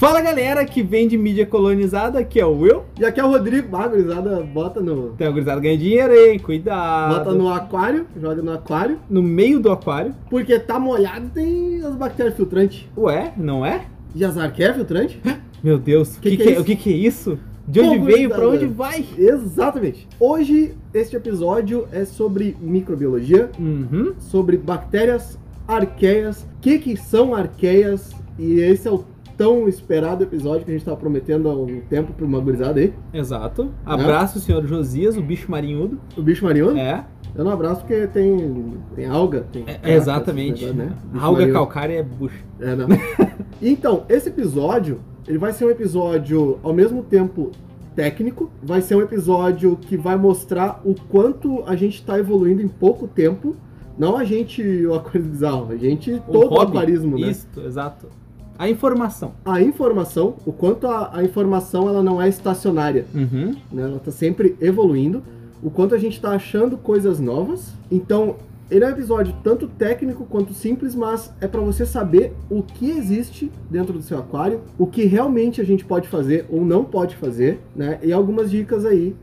Fala galera que vem de mídia colonizada, aqui é o Will. E aqui é o Rodrigo. Ah, gurizada, bota no. Tem a gurizada ganha dinheiro aí, cuidado. Bota no aquário, joga no aquário. No meio do aquário. Porque tá molhado tem as bactérias filtrantes. Ué, não é? E as arqueias filtrantes? Meu Deus, Que que que é é- o que, que é isso? De onde Pô, veio, pra onde vai? Exatamente. Hoje, este episódio é sobre microbiologia, Uhum. sobre bactérias arqueias. O que, que são arqueias? E esse é o tão esperado episódio que a gente tava prometendo há um tempo pra uma gurizada aí. Exato. Abraço, senhor Josias, o bicho marinhudo. O bicho marinho. É, Eu não abraço porque tem, tem alga. Tem é, exatamente. né? Alga marinho. calcária é bucha. É, não. então, esse episódio, ele vai ser um episódio ao mesmo tempo técnico, vai ser um episódio que vai mostrar o quanto a gente está evoluindo em pouco tempo. Não a gente, o bizarro, a gente, Um todo o hobby. aquarismo, né? Isso, exato. A informação. A informação, o quanto a, a informação ela não é estacionária, Uhum. né? Ela está sempre evoluindo. O quanto a gente está achando coisas novas. Então, ele é um episódio tanto técnico quanto simples, mas é para você saber o que existe dentro do seu aquário, o que realmente a gente pode fazer ou não pode fazer, né? E algumas dicas aí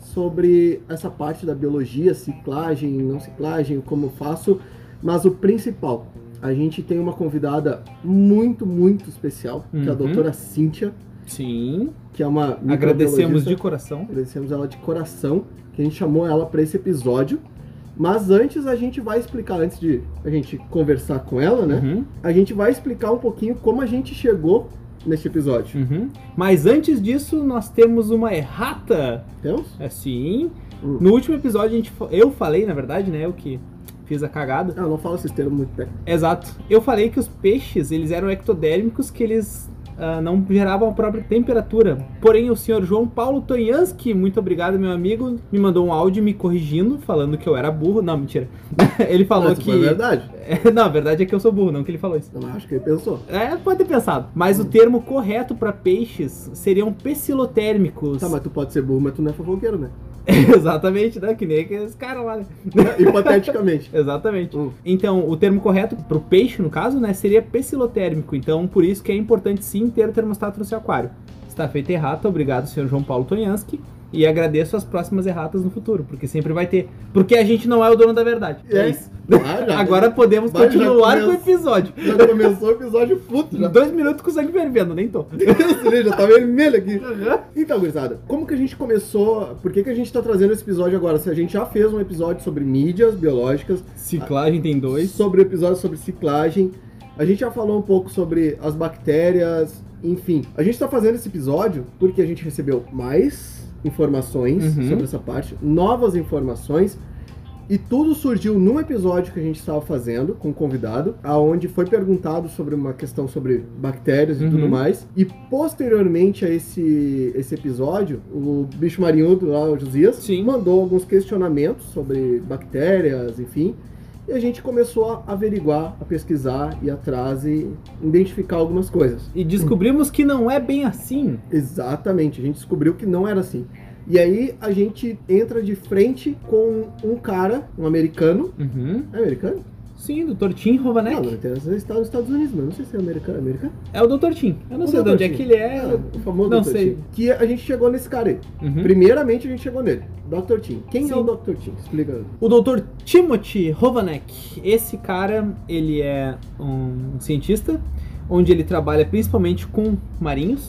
sobre essa parte da biologia, ciclagem, não ciclagem, como eu faço, mas o principal, a gente tem uma convidada muito, muito especial, que é a Uhum. doutora Cíntia, Sim. que é uma Agradecemos de coração. Agradecemos ela de coração, que a gente chamou ela para esse episódio. Mas antes a gente vai explicar, antes de a gente conversar com ela, né? Uhum. A gente vai explicar um pouquinho como a gente chegou neste episódio. Uhum. Mas antes disso, nós temos uma errata. Temos? Assim, Hum. no último episódio a gente, eu falei, na verdade, né, eu que fiz a cagada. Ah, não fala esses termos muito técnicos. Exato. Eu falei que os peixes, eles eram ectodérmicos, que eles ah, não geravam a própria temperatura. Porém, o senhor João Paulo Tonhansky, muito obrigado, meu amigo, me mandou um áudio me corrigindo, falando que eu era burro. Não, mentira. ele falou Mas isso que... foi verdade. não, a verdade é que eu sou burro, não que ele falou isso. Eu acho que ele pensou. É, pode ter pensado. Mas o termo correto para peixes seriam pecilotérmicos. Tá, mas tu pode ser burro, mas tu não é fofoqueiro, né? Exatamente, né? Que nem aqueles caras lá, né? Hipoteticamente. Exatamente. Hum. Então, o termo correto pro peixe, no caso, né, seria pecilotérmico. Então, por isso que é importante sim ter o termostato no seu aquário. Está feita errata, obrigado, senhor João Paulo Tonhansky. E agradeço as próximas erratas no futuro, porque sempre vai ter. Porque a gente não é o dono da verdade. É, É. isso. Ah, Agora podemos Mas continuar com o episódio. Já começou o episódio puto já. Dois minutos com sangue fervendo, nem tô. Já tá vermelho aqui. Então, gurizada, como que a gente começou? Por que, que a gente tá trazendo esse episódio agora? Se a gente já fez um episódio sobre mídias biológicas, Ciclagem tem dois. sobre o episódio sobre ciclagem, a gente já falou um pouco sobre as bactérias, enfim. A gente tá fazendo esse episódio porque a gente recebeu mais informações Uhum. sobre essa parte, novas informações. E tudo surgiu num episódio que a gente estava fazendo com um convidado, aonde foi perguntado sobre uma questão sobre bactérias e Uhum. tudo mais. E posteriormente a esse, esse episódio, o bicho marinhudo lá, o Josias, Sim. mandou alguns questionamentos sobre bactérias, enfim. E a gente começou a averiguar, a pesquisar, ir atrás e identificar algumas coisas. E descobrimos que não é bem assim. Exatamente, a gente descobriu que não era assim. E aí a gente entra de frente com um cara, um americano. Uhum. É americano? Sim, Dr. Tim Rovanek. Não, está nos Estados Unidos, mas não sei se é americano. americano? É o Dr. Tim. Eu não O sei de Dr. onde é Tim. que ele é. o famoso não Dr. sei. Tim. Que a gente chegou nesse cara aí. Uhum. Primeiramente a gente chegou nele, Dr. Tim. Quem Sim. é o Dr. Tim? Explica. O Dr. Timothy Rovanek. Esse cara, ele é um cientista, onde ele trabalha principalmente com marinhos.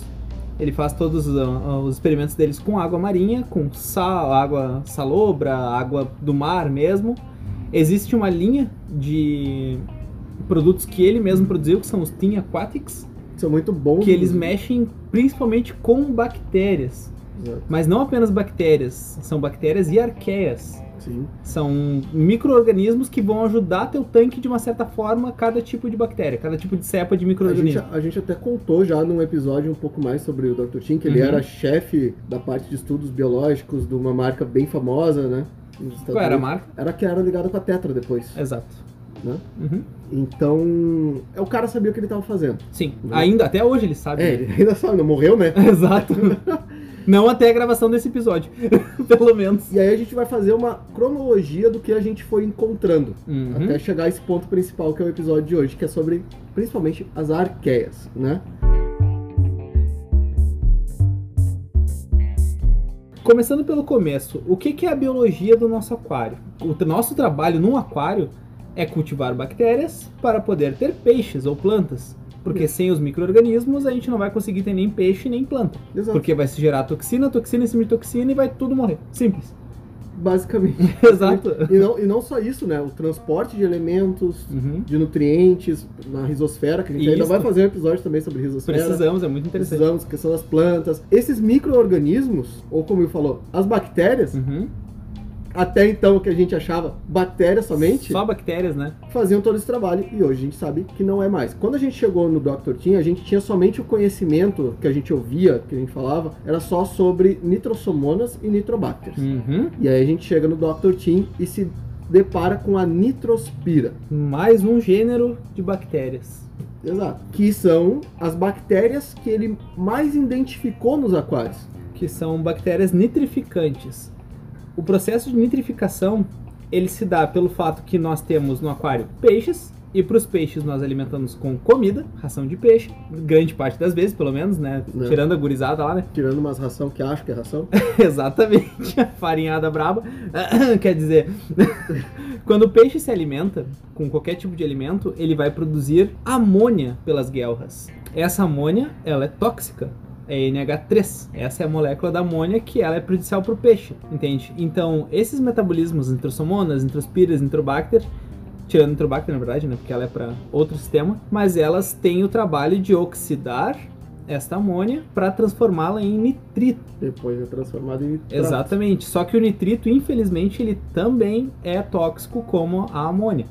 Ele faz todos ah, os experimentos deles com água marinha, com sal, água salobra, água do mar mesmo. Existe uma linha de produtos que ele mesmo produziu, que são os Team Aquatics, São muito bons. que eles mexem principalmente com bactérias. Exato. Mas não apenas bactérias, são bactérias e arqueias. Sim. São micro-organismos que vão ajudar teu tanque de uma certa forma cada tipo de bactéria, cada tipo de cepa de A micro-organismo. a gente até contou já num episódio um pouco mais sobre o Dr. Tim, que ele Uhum. era chefe da parte de estudos biológicos de uma marca bem famosa, né? Qual era a marca? Era que era ligada com a Tetra depois, Exato. né? Uhum. Então, é o cara sabia o que ele tava fazendo. Sim, Uhum. ainda, até hoje ele sabe. É, ele ainda sabe, não morreu, né? Exato. Não até a gravação desse episódio, pelo menos. E aí a gente vai fazer uma cronologia do que a gente foi encontrando. Uhum. Até chegar a esse ponto principal que é o episódio de hoje, que é sobre principalmente as arqueias, né? Começando pelo começo, o que, que é a biologia do nosso aquário? O nosso trabalho num aquário é cultivar bactérias para poder ter peixes ou plantas. Porque sem os micro-organismos a gente não vai conseguir ter nem peixe nem planta. Exato. Porque vai se gerar toxina, toxina em cima de toxina e vai tudo morrer. Simples. Basicamente. Exato. E não, e não só isso, né? O transporte de elementos, Uhum. de nutrientes na risosfera, que a gente ainda Isso. vai fazer um episódio também sobre risosfera. Precisamos, é muito interessante. Precisamos, questão das plantas. Esses micro-organismos, ou como eu falou, as bactérias, Uhum. Até então o que a gente achava bactérias somente, Só bactérias, né? faziam todo esse trabalho e hoje a gente sabe que não é mais. Quando a gente chegou no Dr. Team, a gente tinha somente o conhecimento que a gente ouvia, que a gente falava, era só sobre nitrossomonas e nitrobacters. Uhum. E aí a gente chega no Dr. Team e se depara com a nitrospira. Mais um gênero de bactérias. Exato. Que são as bactérias que ele mais identificou nos aquários. que são bactérias nitrificantes. O processo de nitrificação ele se dá pelo fato que nós temos no aquário peixes e para os peixes nós alimentamos com comida, ração de peixe, grande parte das vezes, pelo menos, né? Né. Tirando a gurizada lá, né? Tirando umas ração que acho que é ração. Exatamente, a farinhada braba. Quer dizer, quando o peixe se alimenta com qualquer tipo de alimento, ele vai produzir amônia pelas guelras. Essa amônia, ela é tóxica. É NH3. Essa é a molécula da amônia que ela é prejudicial para o peixe, entende? Então, esses metabolismos, nitrossomonas, nitrospiras, nitrobacter, tirando nitrobacter na verdade, né, porque ela é para outro sistema, mas elas têm o trabalho de oxidar esta amônia para transformá-la em nitrito. Depois é transformado em nitrato. Exatamente. Só que o nitrito, infelizmente, ele também é tóxico como a amônia.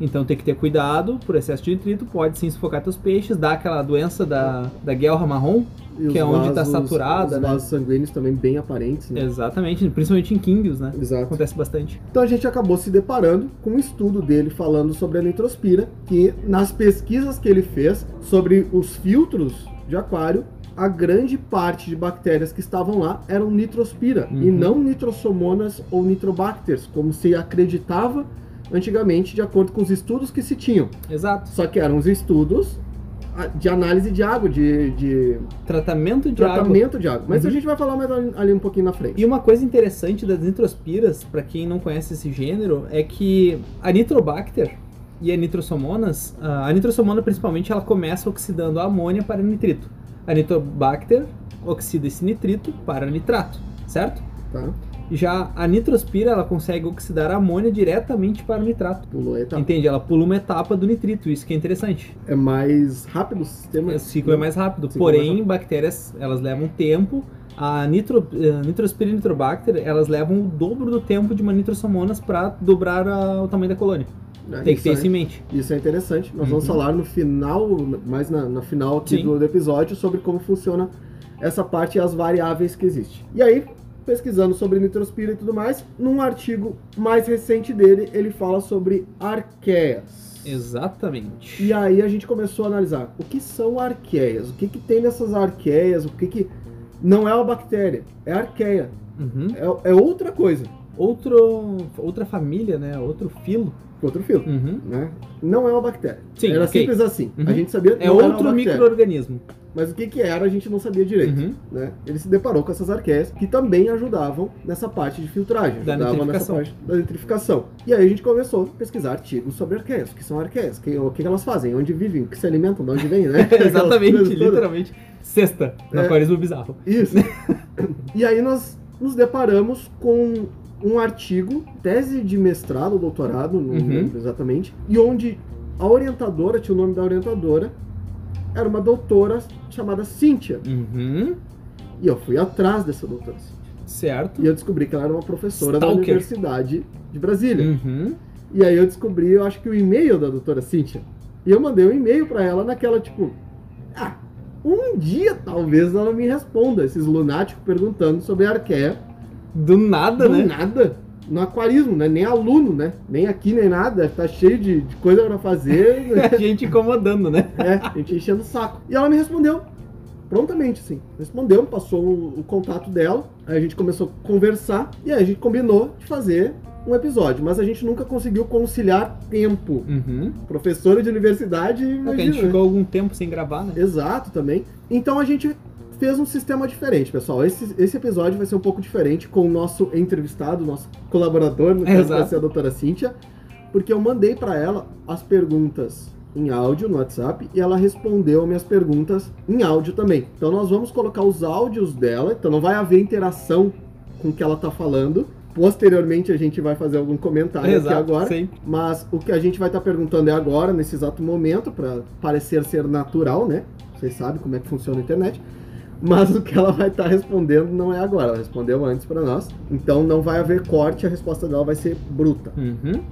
Então tem que ter cuidado por excesso de nitrito, pode sim sufocar teus peixes, dar aquela doença da, da guelra marrom, E que é onde tá vasos- saturada, Os né? vasos sanguíneos também bem aparentes, né? Exatamente, principalmente em quinguios, né? Exato. Acontece bastante. Então a gente acabou se deparando com um estudo dele falando sobre a nitrospira, que nas pesquisas que ele fez sobre os filtros de aquário, a grande parte de bactérias que estavam lá eram nitrospira e Uhum. não nitrossomonas ou nitrobacters, como se acreditava antigamente, de acordo com os estudos que se tinham. Exato. Só que eram os estudos de análise de água, de, de Tratamento de água. tratamento de água. Mas Uhum. a gente vai falar mais ali, ali um pouquinho na frente. E uma coisa interessante das nitrospiras, para quem não conhece esse gênero, é que a nitrobacter e a nitrossomonas, a a nitrossomona principalmente, ela começa oxidando a amônia para nitrito. A nitrobacter oxida esse nitrito para nitrato, certo? Tá? Já a nitrospira, ela consegue oxidar a amônia diretamente para o nitrato. Pulou a etapa. Entende? Ela pula uma etapa do nitrito, isso que é interessante. É mais rápido o sistema. O ciclo é mais rápido. É mais Porém, rápido. bactérias, elas levam tempo. A nitro, eh, nitrospira e nitrobacter, elas levam o dobro do tempo de uma nitrossomonas para dobrar a- o tamanho da colônia. né? Tem que ter é- isso em mente. Isso é interessante. Nós vamos Uhum. falar no final, mais na, na final aqui do, do episódio, sobre como funciona essa parte e as variáveis que existem. E aí, pesquisando sobre nitrospira e tudo mais, num artigo mais recente dele, ele fala sobre arqueias. Exatamente. E aí a gente começou a analisar o que são arqueias, o que, que tem nessas arqueias, o que, que não é uma bactéria, é arqueia, Uhum. é, é outra coisa, Outro, outra família, né? Outro filo. Outro filo. Uhum. Né? Não é uma bactéria. Sim, era ok. simples assim. Uhum. A gente sabia É outro micro-organismo. Mas o que, que era a gente não sabia direito. Uhum. Né? Ele se deparou com essas arqueias que também ajudavam nessa parte de filtragem, Da ajudavam nessa parte da nitrificação. E aí a gente começou a pesquisar artigos sobre arqueias. O que são arqueias? Que- O que, elas fazem? Onde vivem? O que se alimentam? De onde vêm? Né? Exatamente, literalmente. Sexta, no É. aquarismo bizarro. Isso. e aí nós nos deparamos com um artigo, tese de mestrado ou doutorado, não Uhum. lembro exatamente, e onde a orientadora, tinha o nome da orientadora, era uma doutora chamada Cíntia. Uhum. E eu fui atrás dessa doutora Cíntia. Certo. E eu descobri que ela era uma professora da Stalker. Universidade de Brasília. Uhum. E aí eu descobri, eu acho que o e-mail da doutora Cíntia. E eu mandei um e-mail pra ela naquela, tipo, ah, um dia talvez ela me responda, esses lunáticos perguntando sobre a arqueia. Do nada, Do né? nada. No aquarismo, né? Nem aluno, né? Nem aqui, nem nada. Tá cheio de, de coisa pra fazer. né? A gente incomodando, né? é, a gente enchendo o saco. E ela me respondeu. Prontamente, assim. Respondeu, passou o, o contato dela. Aí a gente começou a conversar. E aí a gente combinou de fazer um episódio. Mas a gente nunca conseguiu conciliar tempo. Uhum. Professora de universidade, É que a gente imagina. ficou algum tempo sem gravar, né? Exato, também. Então a gente fez um sistema diferente, pessoal. Esse, esse episódio vai ser um pouco diferente com o nosso entrevistado, nosso colaborador, no caso vai ser a doutora Cíntia, porque eu mandei para ela as perguntas em áudio no WhatsApp e ela respondeu minhas perguntas em áudio também. Então nós vamos colocar os áudios dela, então não vai haver interação com o que ela tá falando. Posteriormente a gente vai fazer algum comentário Exato, aqui agora. sim. Mas o que a gente vai estar perguntando é agora, nesse exato momento, para parecer ser natural, né? Vocês sabem como é que funciona a internet. Mas o que ela vai estar respondendo não é agora, ela respondeu antes para nós. Então não vai haver corte, a resposta dela vai ser bruta. Uhum.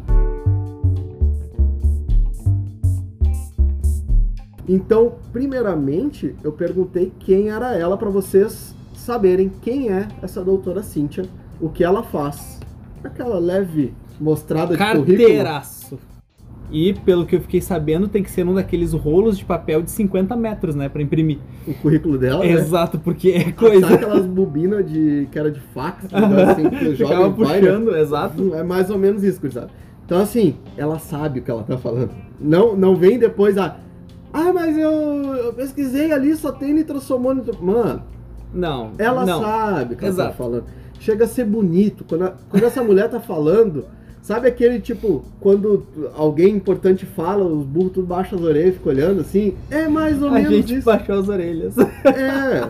Então, primeiramente, eu perguntei quem era ela para vocês saberem quem é essa doutora Cíntia, o que ela faz. Aquela leve mostrada de currículo. Carteiraço. E pelo que eu fiquei sabendo, tem que ser um daqueles rolos de papel de 50 metros, né, Pra imprimir. O currículo dela, né? Exato, porque é Sabe coisa. aquelas bobinas de que era de fax, assim, que joga né? puxando, exato. É mais ou menos isso, sabe? Então, assim, ela sabe o que ela tá falando. Não, não vem depois a. Ah, mas eu, eu pesquisei ali, só tem nitrossomônio. nitro-" Mano, Não. ela não. sabe o que ela tá falando. Chega a ser bonito. Quando, a- quando essa mulher tá falando, sabe aquele tipo, quando alguém importante fala, os burros tudo baixam as orelhas e ficam olhando assim? É mais ou A menos gente isso. baixou as orelhas. É,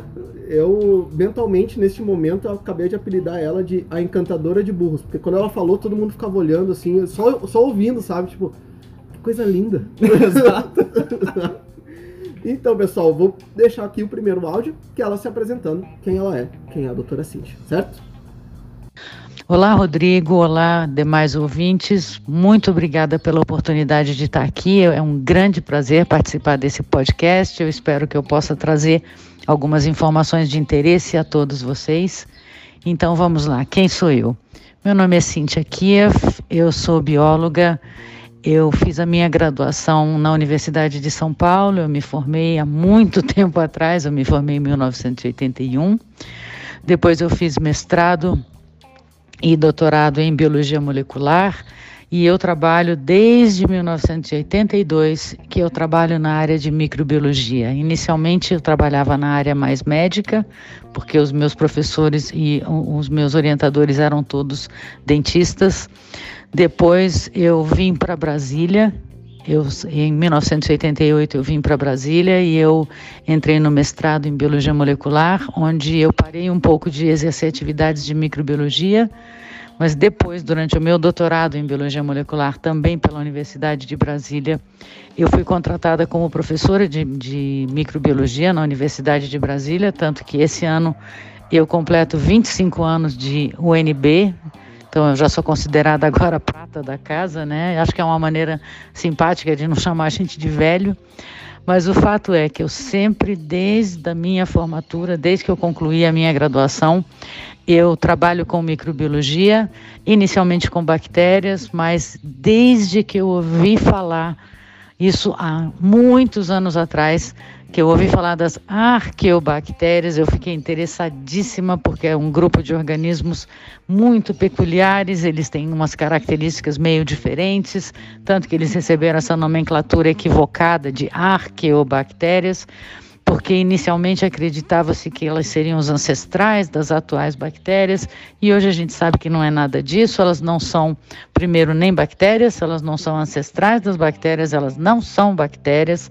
eu mentalmente neste momento eu acabei de apelidar ela de a encantadora de burros, porque quando ela falou todo mundo ficava olhando assim, só, só ouvindo, sabe? Tipo, que coisa linda. Exato. Então, pessoal, vou deixar aqui o primeiro áudio, que é ela se apresentando, quem ela é, quem é a doutora Cintia, certo? Olá, Rodrigo. Olá, demais ouvintes. Muito obrigada pela oportunidade de estar aqui. É um grande prazer participar desse podcast. Eu espero que eu possa trazer algumas informações de interesse a todos vocês. Então vamos lá. Quem sou eu? Meu nome é Cíntia Kiev, eu sou bióloga. Eu fiz a minha graduação na Universidade de São Paulo. Eu me formei há muito tempo atrás, eu me formei em 1981. Depois eu fiz mestrado e doutorado em biologia molecular e eu trabalho desde 1982 que eu trabalho na área de microbiologia. Inicialmente eu trabalhava na área mais médica, porque os meus professores e os meus orientadores eram todos dentistas. Depois eu vim para Brasília. Eu, em 1988 eu vim para Brasília e eu entrei no mestrado em biologia molecular, onde eu parei um pouco de exercer atividades de microbiologia, mas depois, durante o meu doutorado em biologia molecular, também pela Universidade de Brasília, eu fui contratada como professora de, de microbiologia na Universidade de Brasília, tanto que esse ano eu completo 25 anos de UNB, então eu já sou considerada agora prata da casa, né? Acho que é uma maneira simpática de não chamar a gente de velho. Mas o fato é que eu sempre, desde a minha formatura, desde que eu concluí a minha graduação, eu trabalho com microbiologia, inicialmente com bactérias, mas desde que eu ouvi falar, isso há muitos anos atrás, que eu ouvi falar das arqueobactérias, eu fiquei interessadíssima porque é um grupo de organismos muito peculiares, eles têm umas características meio diferentes, tanto que eles receberam essa nomenclatura equivocada de arqueobactérias, porque inicialmente acreditava-se que elas seriam os ancestrais das atuais bactérias, e hoje a gente sabe que não é nada disso, elas não são, primeiro, nem bactérias, elas não são ancestrais das bactérias, elas não são bactérias,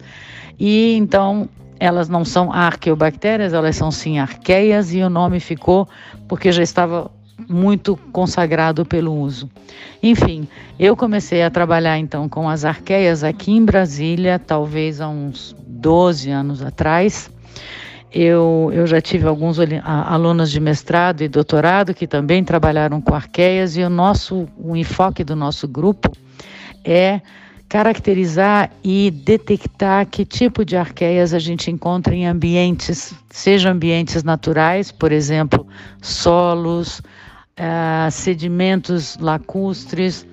e então elas não são arqueobactérias, elas são sim arqueias, e o nome ficou porque já estava muito consagrado pelo uso. Enfim, eu comecei a trabalhar então com as arqueias aqui em Brasília, talvez há uns 12 anos atrás. Eu, eu já tive alguns alunos de mestrado e doutorado que também trabalharam com arqueias, e o nosso o enfoque do nosso grupo é caracterizar e detectar que tipo de arqueias a gente encontra em ambientes, seja ambientes naturais, por exemplo, solos, ah, sedimentos lacustres,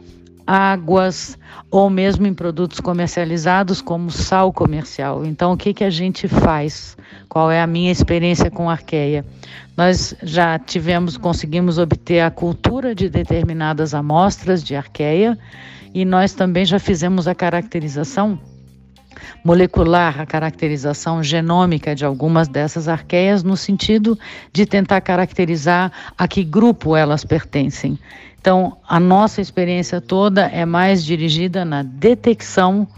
águas ou mesmo em produtos comercializados como sal comercial. Então, o que, que a gente faz? Qual é a minha experiência com arqueia? Nós já tivemos, conseguimos obter a cultura de determinadas amostras de arqueia e nós também já fizemos a caracterização molecular, a caracterização genômica de algumas dessas arqueias, no sentido de tentar caracterizar a que grupo elas pertencem. Então, a nossa experiência toda é mais dirigida na detecção,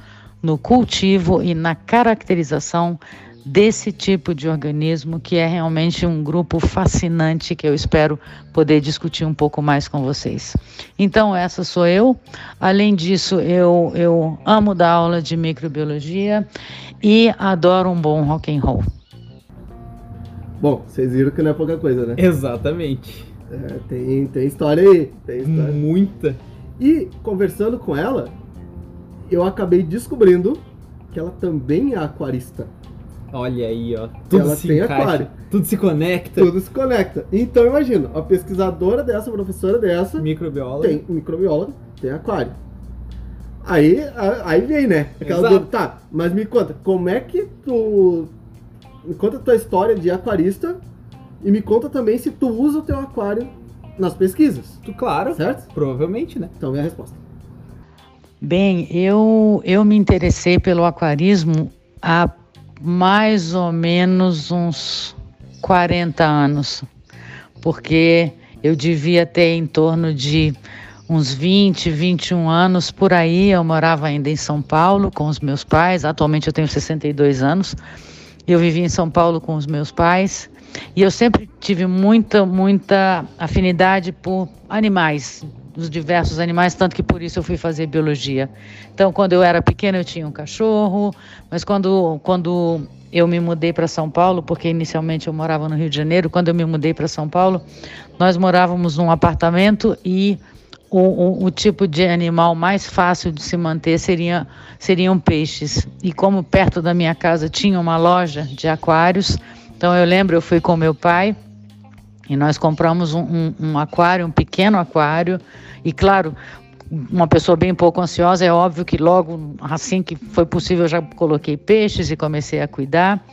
no cultivo e na caracterização desse tipo de organismo, que é realmente um grupo fascinante que eu espero poder discutir um pouco mais com vocês. Então, essa sou eu. Além disso, eu, eu amo dar aula de microbiologia e adoro um bom rock and roll. Bom, vocês viram que não é pouca coisa, né? Exatamente. É, tem, tem história aí. Tem história. Muita. E conversando com ela, eu acabei descobrindo que ela também é aquarista. Olha aí, ó. Tudo Ela se tem encaixa, aquário. tudo se conecta. Tudo se conecta. Então imagina, a pesquisadora dessa, a professora dessa, Microbiólogo. tem microbióloga, tem aquário. Aí, aí vem, né? Aquela Exato. dúvida, tá, mas me conta, como é que tu. Me conta a tua história de aquarista e me conta também se tu usa o teu aquário nas pesquisas, Tu, claro. certo? Provavelmente, né? Então vem a resposta. Bem, eu, eu me interessei pelo aquarismo há mais ou menos uns 40 anos, porque eu devia ter em torno de uns 20, 21 anos por aí. Eu morava ainda em São Paulo com os meus pais, atualmente eu tenho 62 anos. Eu vivi em São Paulo com os meus pais e eu sempre tive muita, muita afinidade por animais, os diversos animais, tanto que por isso eu fui fazer biologia. Então, quando eu era pequena, eu tinha um cachorro, mas quando, quando eu me mudei para São Paulo, porque inicialmente eu morava no Rio de Janeiro, quando eu me mudei para São Paulo, nós morávamos num apartamento e o, o, o, tipo de animal mais fácil de se manter seria, seriam peixes. E como perto da minha casa tinha uma loja de aquários, então eu lembro, eu fui com meu pai e nós compramos um, um, um aquário, um pequeno aquário, e claro, uma pessoa bem pouco ansiosa, é óbvio que logo assim que foi possível eu já coloquei peixes e comecei a cuidar.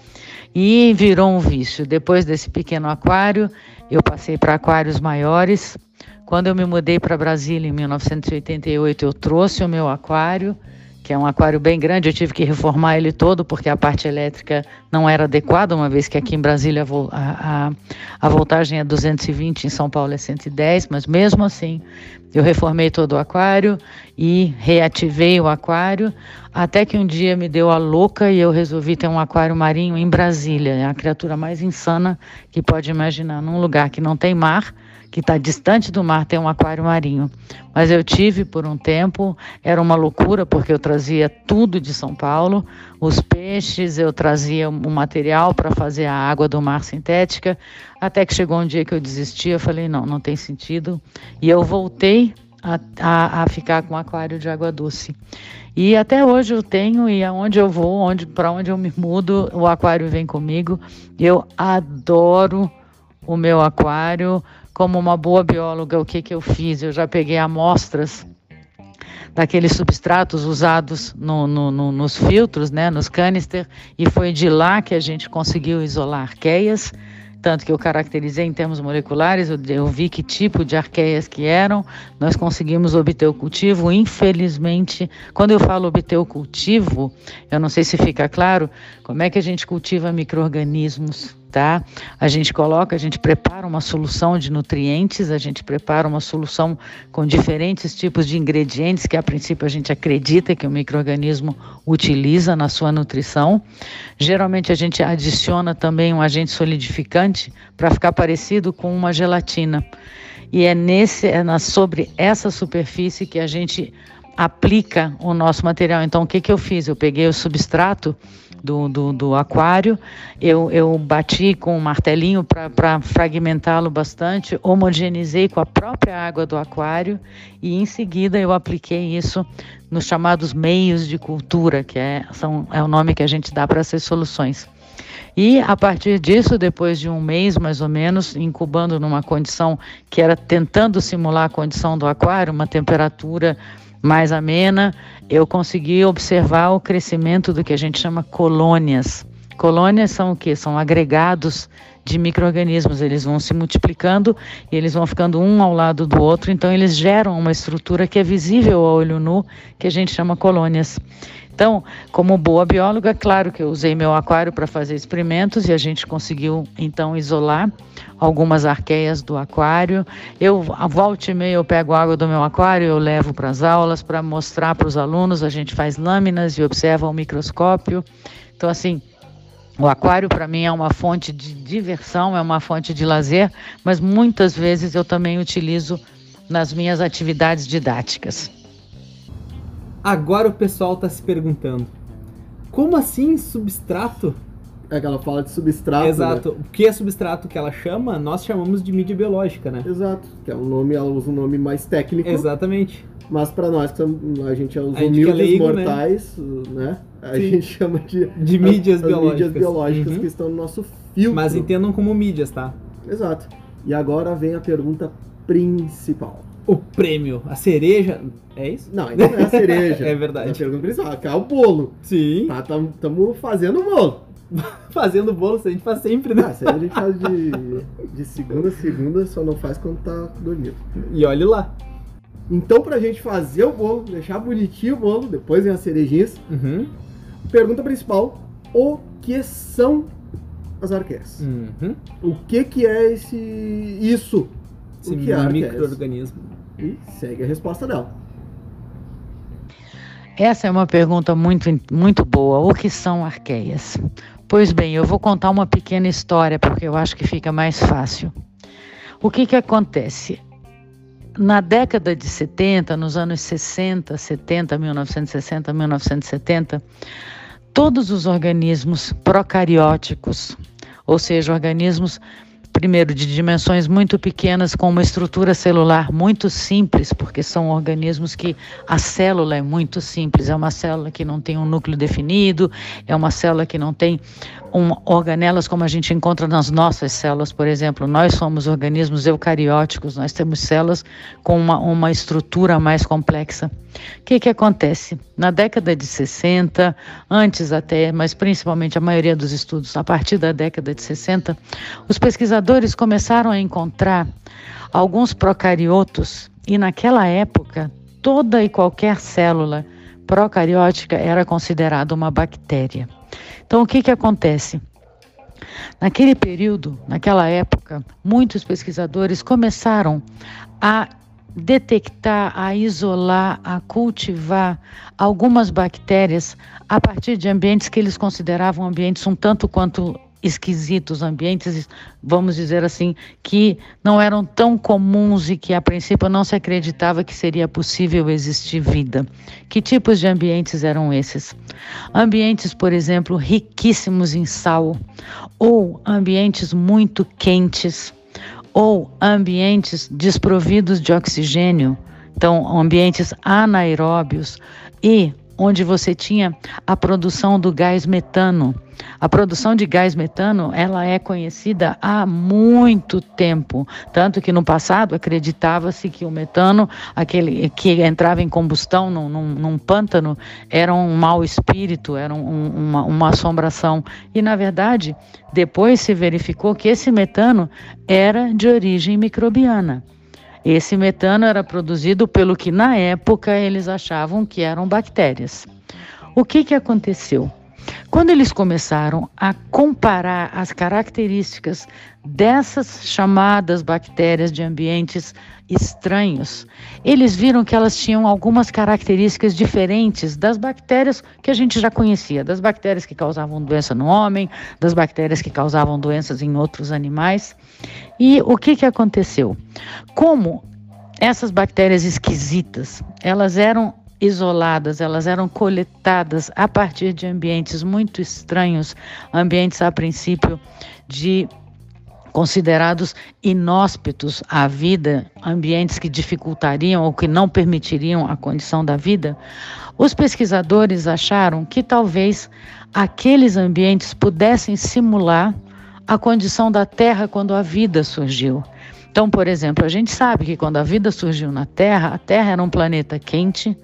E virou um vício. Depois desse pequeno aquário, eu passei para aquários maiores. Quando eu me mudei para Brasília em 1988, eu trouxe o meu aquário, que é um aquário bem grande. Eu tive que reformar ele todo porque a parte elétrica não era adequada, uma vez que aqui em Brasília a, a, a voltagem é 220, em São Paulo é 110, mas mesmo assim eu reformei todo o aquário e reativei o aquário, até que um dia me deu a louca e eu resolvi ter um aquário marinho em Brasília. É a criatura mais insana que pode imaginar, num lugar que não tem mar que está distante do mar, tem um aquário marinho. Mas eu tive por um tempo, era uma loucura, porque eu trazia tudo de São Paulo, os peixes, eu trazia o material para fazer a água do mar sintética, até que chegou um dia que eu desisti, eu falei, não, não tem sentido. E eu voltei a, a, a ficar com um aquário de água doce. E até hoje eu tenho, e aonde eu vou, onde, para onde eu me mudo, o aquário vem comigo. Eu adoro o meu aquário como uma boa bióloga, o que, que eu fiz? Eu já peguei amostras daqueles substratos usados no, no, no, nos filtros, né, nos canister, e foi de lá que a gente conseguiu isolar arqueias, tanto que eu caracterizei em termos moleculares, eu, eu vi que tipo de arqueias que eram, nós conseguimos obter o cultivo, infelizmente, quando eu falo obter o cultivo, eu não sei se fica claro, como é que a gente cultiva micro-organismos, tá? A gente coloca, a gente prepara uma solução de nutrientes, a gente prepara uma solução com diferentes tipos de ingredientes que a princípio a gente acredita que o microorganismo utiliza na sua nutrição. Geralmente a gente adiciona também um agente solidificante para ficar parecido com uma gelatina. E é nesse é na, sobre essa superfície que a gente aplica o nosso material. Então, o que, que eu fiz? Eu peguei o substrato do, do, do aquário, eu, eu bati com um martelinho para fragmentá-lo bastante, homogeneizei com a própria água do aquário e em seguida eu apliquei isso nos chamados meios de cultura, que é, são, é o nome que a gente dá para essas soluções. E a partir disso, depois de um mês mais ou menos, incubando numa condição que era tentando simular a condição do aquário, uma temperatura mais amena, eu consegui observar o crescimento do que a gente chama colônias. Colônias são o que? São agregados de micro-organismos. Eles vão se multiplicando e eles vão ficando um ao lado do outro, então eles geram uma estrutura que é visível ao olho nu, que a gente chama colônias. Então, como boa bióloga, claro que eu usei meu aquário para fazer experimentos e a gente conseguiu então isolar algumas arqueias do aquário. Eu volta e meia eu pego água do meu aquário, eu levo para as aulas para mostrar para os alunos, a gente faz lâminas e observa o microscópio. Então assim, o aquário para mim é uma fonte de diversão, é uma fonte de lazer, mas muitas vezes eu também utilizo nas minhas atividades didáticas. Agora o pessoal está se perguntando: como assim substrato? É que ela fala de substrato. Exato. Né? O que é substrato que ela chama, nós chamamos de mídia biológica, né? Exato. Que é um nome, ela usa um nome mais técnico. Exatamente. Mas para nós, que a gente é os a humildes é leigo, né? mortais, né? né? A Sim. gente chama de, de mídias as, biológicas, mídias biológicas uhum. que estão no nosso filtro. Mas entendam como mídias, tá? Exato. E agora vem a pergunta principal. O prêmio, a cereja. É isso? Não, ainda não é a cereja. é verdade. É a pergunta principal, que é o bolo. Sim. Tá, estamos fazendo o bolo. fazendo bolo, a gente faz sempre, né? Ah, isso a gente faz de, de segunda a segunda, só não faz quando tá dormindo. E olhe lá. Então, pra gente fazer o bolo, deixar bonitinho o bolo, depois vem as cerejinhas. Uhum. Pergunta principal: o que são as arqueias? Uhum. O que que é esse isso? Esse é microorganismo? E segue a resposta dela. Essa é uma pergunta muito, muito boa. O que são arqueias? Pois bem, eu vou contar uma pequena história porque eu acho que fica mais fácil. O que, que acontece? Na década de 70, nos anos 60, 70, 1960, 1970, todos os organismos procarióticos, ou seja, organismos primeiro, de dimensões muito pequenas, com uma estrutura celular muito simples, porque são organismos que a célula é muito simples, é uma célula que não tem um núcleo definido, é uma célula que não tem um, organelas como a gente encontra nas nossas células, por exemplo. Nós somos organismos eucarióticos, nós temos células com uma, uma estrutura mais complexa. O que, que acontece? Na década de 60, antes até, mas principalmente a maioria dos estudos a partir da década de 60, os pesquisadores começaram a encontrar alguns procariotos e naquela época toda e qualquer célula procariótica era considerada uma bactéria. Então, o que, que acontece? Naquele período, naquela época, muitos pesquisadores começaram a detectar, a isolar, a cultivar algumas bactérias a partir de ambientes que eles consideravam ambientes um tanto quanto esquisitos, ambientes, vamos dizer assim, que não eram tão comuns e que a princípio não se acreditava que seria possível existir vida. Que tipos de ambientes eram esses? Ambientes, por exemplo, riquíssimos em sal, ou ambientes muito quentes, ou ambientes desprovidos de oxigênio, então ambientes anaeróbios e onde você tinha a produção do gás metano. A produção de gás metano, ela é conhecida há muito tempo, tanto que no passado acreditava-se que o metano, aquele que entrava em combustão num, num, num pântano, era um mau espírito, era um, uma, uma assombração. E na verdade, depois se verificou que esse metano era de origem microbiana. Esse metano era produzido pelo que na época eles achavam que eram bactérias. O que, que aconteceu? Quando eles começaram a comparar as características dessas chamadas bactérias de ambientes estranhos, eles viram que elas tinham algumas características diferentes das bactérias que a gente já conhecia, das bactérias que causavam doença no homem, das bactérias que causavam doenças em outros animais. E o que, que aconteceu? Como essas bactérias esquisitas, elas eram isoladas, elas eram coletadas a partir de ambientes muito estranhos, ambientes a princípio de considerados inóspitos à vida, ambientes que dificultariam ou que não permitiriam a condição da vida, os pesquisadores acharam que talvez aqueles ambientes pudessem simular a condição da Terra quando a vida surgiu. Então, por exemplo, a gente sabe que quando a vida surgiu na Terra, a Terra era um planeta quente,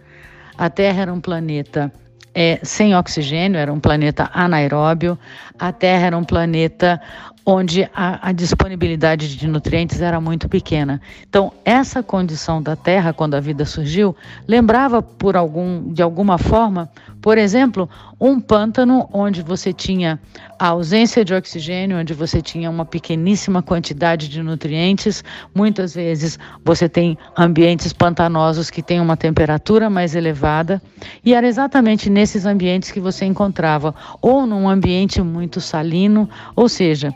a Terra era um planeta é, sem oxigênio, era um planeta anaeróbio, a Terra era um planeta onde a, a, disponibilidade de nutrientes era muito pequena. Então, essa condição da Terra, quando a vida surgiu, lembrava por algum, de alguma forma, por exemplo, um pântano onde você tinha a ausência de oxigênio, onde você tinha uma pequeníssima quantidade de nutrientes. Muitas vezes você tem ambientes pantanosos que têm uma temperatura mais elevada, e era exatamente nesses ambientes que você encontrava, ou num ambiente muito salino, ou seja,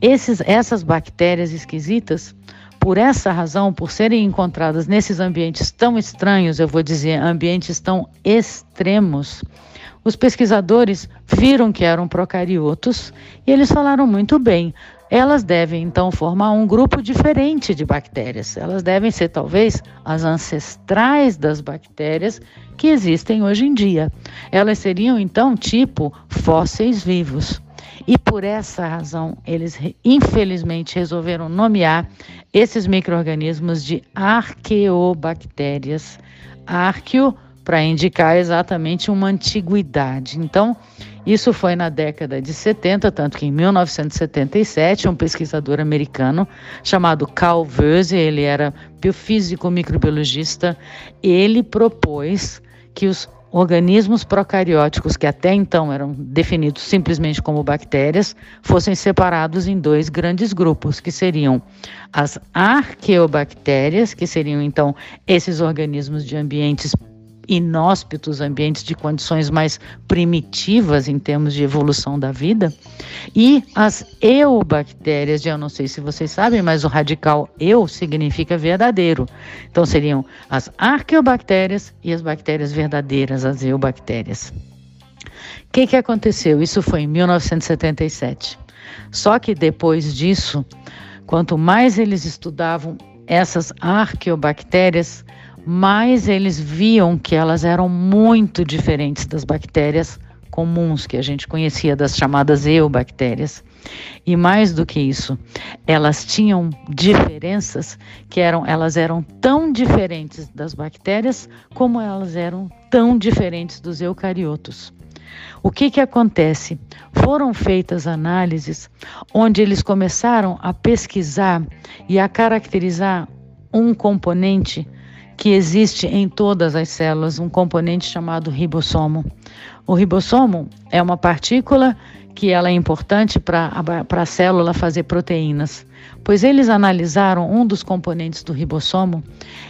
esses, essas bactérias esquisitas, por essa razão, por serem encontradas nesses ambientes tão estranhos, eu vou dizer, ambientes tão extremos, os pesquisadores viram que eram procariotos e eles falaram muito bem. Elas devem então formar um grupo diferente de bactérias. Elas devem ser talvez as ancestrais das bactérias que existem hoje em dia. Elas seriam então tipo fósseis vivos. E por essa razão, eles infelizmente resolveram nomear esses micro-organismos de arqueobactérias. Arqueo para indicar exatamente uma antiguidade. Então, isso foi na década de 70, tanto que em 1977, um pesquisador americano chamado Carl Wöse, ele era biofísico microbiologista, ele propôs que os organismos procarióticos, que até então eram definidos simplesmente como bactérias, fossem separados em dois grandes grupos, que seriam as arqueobactérias, que seriam então esses organismos de ambientes inóspitos, ambientes de condições mais primitivas em termos de evolução da vida, e as eubactérias, eu não sei se vocês sabem, mas o radical eu significa verdadeiro. Então seriam as arqueobactérias e as bactérias verdadeiras, as eubactérias. O que, que aconteceu? Isso foi em 1977. Só que depois disso, quanto mais eles estudavam essas arqueobactérias, mais eles viam que elas eram muito diferentes das bactérias comuns que a gente conhecia, das chamadas eubactérias. E mais do que isso, elas tinham diferenças que eram, elas eram tão diferentes das bactérias como elas eram tão diferentes dos eucariotos. O que, que acontece? Foram feitas análises onde eles começaram a pesquisar e a caracterizar um componente que existe em todas as células um componente chamado ribossomo. O ribossomo é uma partícula que ela é importante para a célula fazer proteínas, pois eles analisaram um dos componentes do ribossomo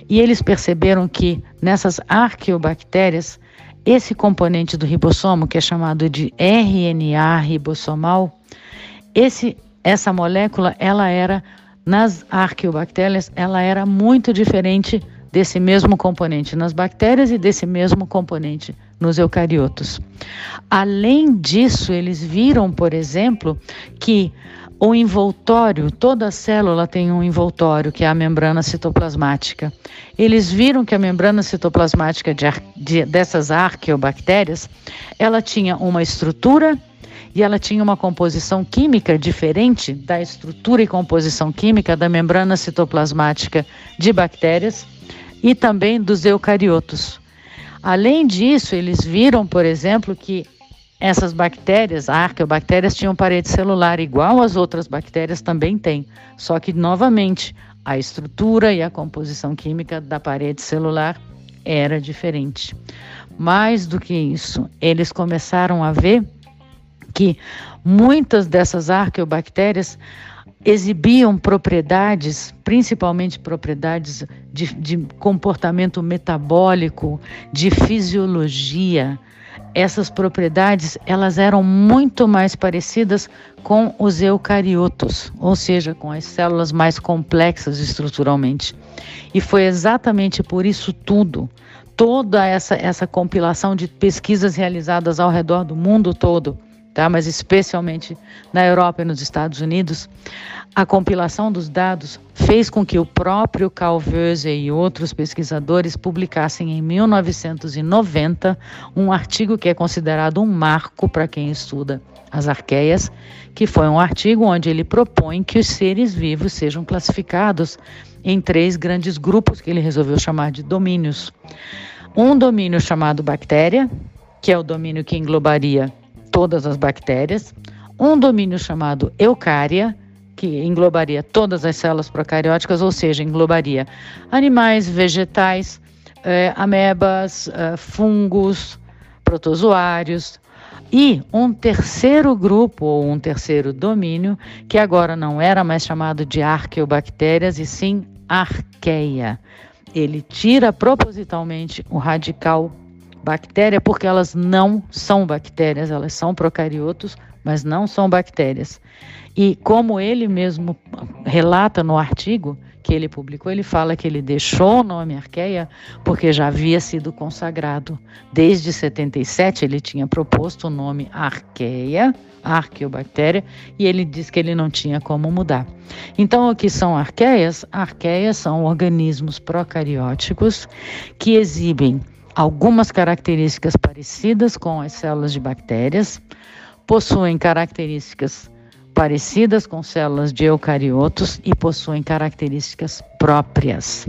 e eles perceberam que nessas arqueobactérias, esse componente do ribossomo, que é chamado de RNA ribossomal, esse, essa molécula, ela era nas arqueobactérias, ela era muito diferente desse mesmo componente nas bactérias e desse mesmo componente nos eucariotos. Além disso, eles viram, por exemplo, que o envoltório, toda célula tem um envoltório, que é a membrana citoplasmática. Eles viram que a membrana citoplasmática de, de, dessas arqueobactérias, ela tinha uma estrutura e ela tinha uma composição química diferente da estrutura e composição química da membrana citoplasmática de bactérias e também dos eucariotos. Além disso, eles viram, por exemplo, que essas bactérias, arqueobactérias, tinham parede celular igual as outras bactérias também têm, só que novamente a estrutura e a composição química da parede celular era diferente. Mais do que isso, eles começaram a ver que muitas dessas arqueobactérias exibiam propriedades, principalmente propriedades de, de, comportamento metabólico, de fisiologia. Essas propriedades elas eram muito mais parecidas com os eucariotos, ou seja, com as células mais complexas estruturalmente. E foi exatamente por isso tudo, toda essa, essa compilação de pesquisas realizadas ao redor do mundo todo, tá? mas especialmente na Europa e nos Estados Unidos, a compilação dos dados fez com que o próprio Carl Wöse e outros pesquisadores publicassem em 1990 um artigo que é considerado um marco para quem estuda as arqueias, que foi um artigo onde ele propõe que os seres vivos sejam classificados em três grandes grupos que ele resolveu chamar de domínios. Um domínio chamado bactéria, que é o domínio que englobaria todas as bactérias, um domínio chamado eucária, que englobaria todas as células procarióticas, ou seja, englobaria animais, vegetais, eh, amebas, eh, fungos, protozoários, e um terceiro grupo ou um terceiro domínio, que agora não era mais chamado de arqueobactérias, e sim arqueia. Ele tira propositalmente o radical bactéria porque elas não são bactérias, elas são procariotos, mas não são bactérias. E como ele mesmo relata no artigo que ele publicou, ele fala que ele deixou o nome arqueia porque já havia sido consagrado. Desde 77 ele tinha proposto o nome arqueia, arqueobactéria, e ele diz que ele não tinha como mudar. Então, o que são arqueias? Arqueias são organismos procarióticos que exibem algumas características parecidas com as células de bactérias, possuem características parecidas com células de eucariotos e possuem características próprias.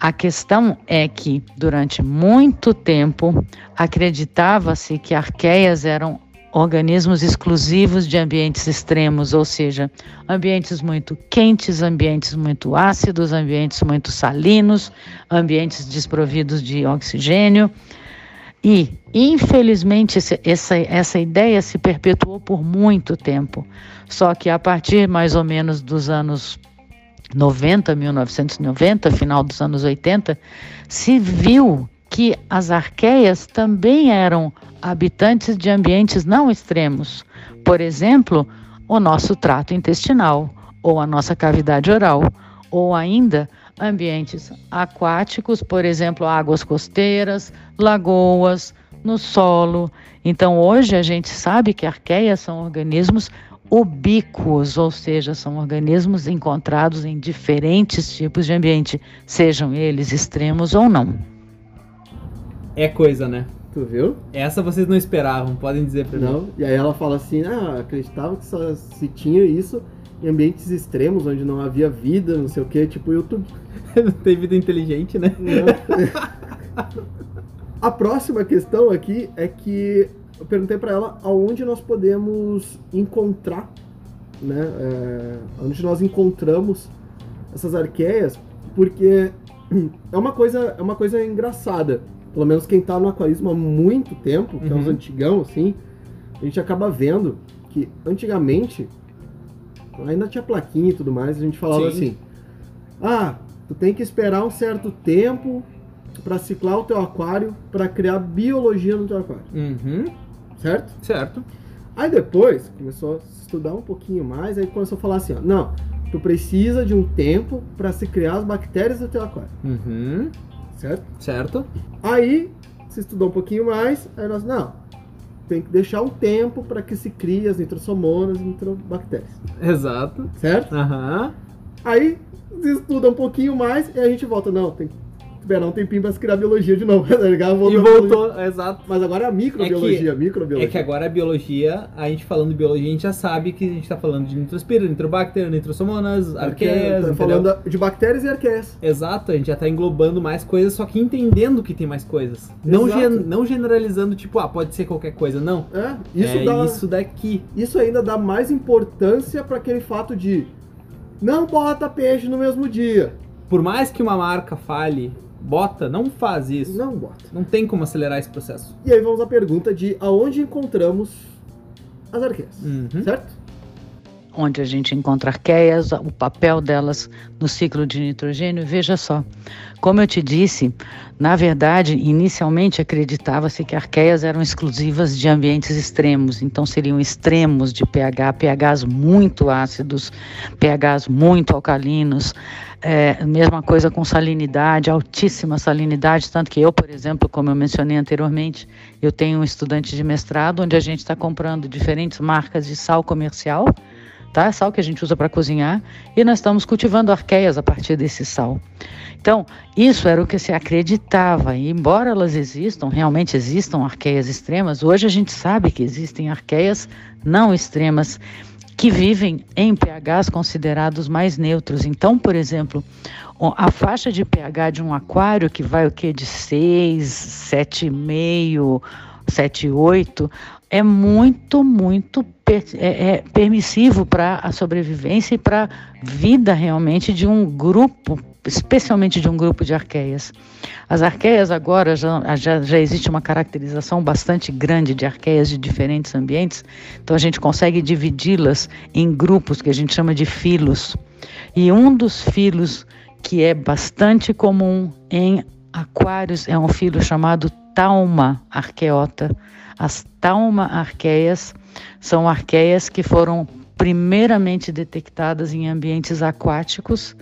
A questão é que, durante muito tempo, acreditava-se que arqueias eram organismos exclusivos de ambientes extremos, ou seja, ambientes muito quentes, ambientes muito ácidos, ambientes muito salinos, ambientes desprovidos de oxigênio. E, infelizmente, essa, essa ideia se perpetuou por muito tempo. Só que a partir mais ou menos dos anos 90, 1990, final dos anos 80, se viu que as arqueias também eram habitantes de ambientes não extremos. Por exemplo, o nosso trato intestinal, ou a nossa cavidade oral, ou ainda ambientes aquáticos, por exemplo, águas costeiras, lagoas, no solo. Então, hoje a gente sabe que arqueias são organismos ubíquos, ou seja, são organismos encontrados em diferentes tipos de ambiente, sejam eles extremos ou não. É coisa, né? Tu viu? Essa vocês não esperavam, podem dizer pra não. mim. E aí ela fala assim, ah, acreditava que só se tinha isso em ambientes extremos, onde não havia vida, não sei o que, tipo YouTube. não tem vida inteligente, né? A próxima questão aqui é que eu perguntei para ela aonde nós podemos encontrar, né? É, onde nós encontramos essas arqueias, porque é uma coisa, é uma coisa engraçada pelo menos quem tá no aquarismo há muito tempo, que uhum. é uns antigão, assim, a gente acaba vendo que antigamente ainda tinha plaquinha e tudo mais, a gente falava Sim. assim: "Ah, tu tem que esperar um certo tempo para ciclar o teu aquário para criar biologia no teu aquário". Uhum. Certo? Certo. Aí depois começou a estudar um pouquinho mais, aí começou a falar assim, ó, não, tu precisa de um tempo para se criar as bactérias do teu aquário. Uhum certo? Certo. Aí, se estudou um pouquinho mais, aí nós, não, tem que deixar um tempo para que se crie as nitrossomonas e nitrobactérias. Exato. Certo? Aham. Aí, se estuda um pouquinho mais e a gente volta, não, tem que esperar um tempinho pra se criar biologia de novo, tá ligado? e voltou, exato. Mas agora é a microbiologia, é que, microbiologia. É que agora a biologia, a gente falando de biologia, a gente já sabe que a gente tá falando de nitrospira, nitrobacter, nitrosomonas, arqueias, tá falando de bactérias e arqueias. Exato, a gente já tá englobando mais coisas, só que entendendo que tem mais coisas. Não, gen, não generalizando, tipo, ah, pode ser qualquer coisa, não. É, isso é dá... isso daqui. Isso ainda dá mais importância para aquele fato de não bota peixe no mesmo dia. Por mais que uma marca fale Bota, não faz isso. Não bota. Não tem como acelerar esse processo. E aí vamos à pergunta de aonde encontramos as arqueias, uhum. certo? Onde a gente encontra arqueias, o papel delas no ciclo de nitrogênio. Veja só, como eu te disse, na verdade, inicialmente acreditava-se que arqueias eram exclusivas de ambientes extremos, então seriam extremos de pH, pHs muito ácidos, pHs muito alcalinos. É, mesma coisa com salinidade, altíssima salinidade, tanto que eu, por exemplo, como eu mencionei anteriormente, eu tenho um estudante de mestrado onde a gente está comprando diferentes marcas de sal comercial, tá? Sal que a gente usa para cozinhar, e nós estamos cultivando arqueias a partir desse sal. Então, isso era o que se acreditava, e embora elas existam, realmente existam arqueias extremas, hoje a gente sabe que existem arqueias não extremas que vivem em pHs considerados mais neutros. Então, por exemplo, a faixa de pH de um aquário que vai o que de 6, 7,5, 7 e 8, é muito, muito per, é, é permissivo para a sobrevivência e para a vida realmente de um grupo, especialmente de um grupo de arqueias. As arqueias agora já, já, já existe uma caracterização bastante grande de arqueias de diferentes ambientes, então a gente consegue dividi-las em grupos que a gente chama de filos. E um dos filos que é bastante comum em aquários é um filo chamado Tauma arqueota. As Tauma arqueias são arqueias que foram primeiramente detectadas em ambientes aquáticos,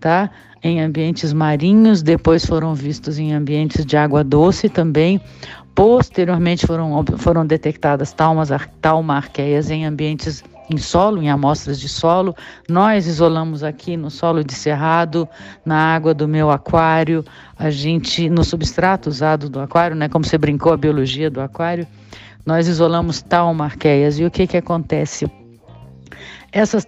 tá? Em ambientes marinhos, depois foram vistos em ambientes de água doce também. Posteriormente foram, foram detectadas taumas, tauma arqueias em ambientes em solo, em amostras de solo. Nós isolamos aqui no solo de cerrado, na água do meu aquário, a gente no substrato usado do aquário, né, como você brincou a biologia do aquário, nós isolamos taumarqueias. E o que que acontece? Essas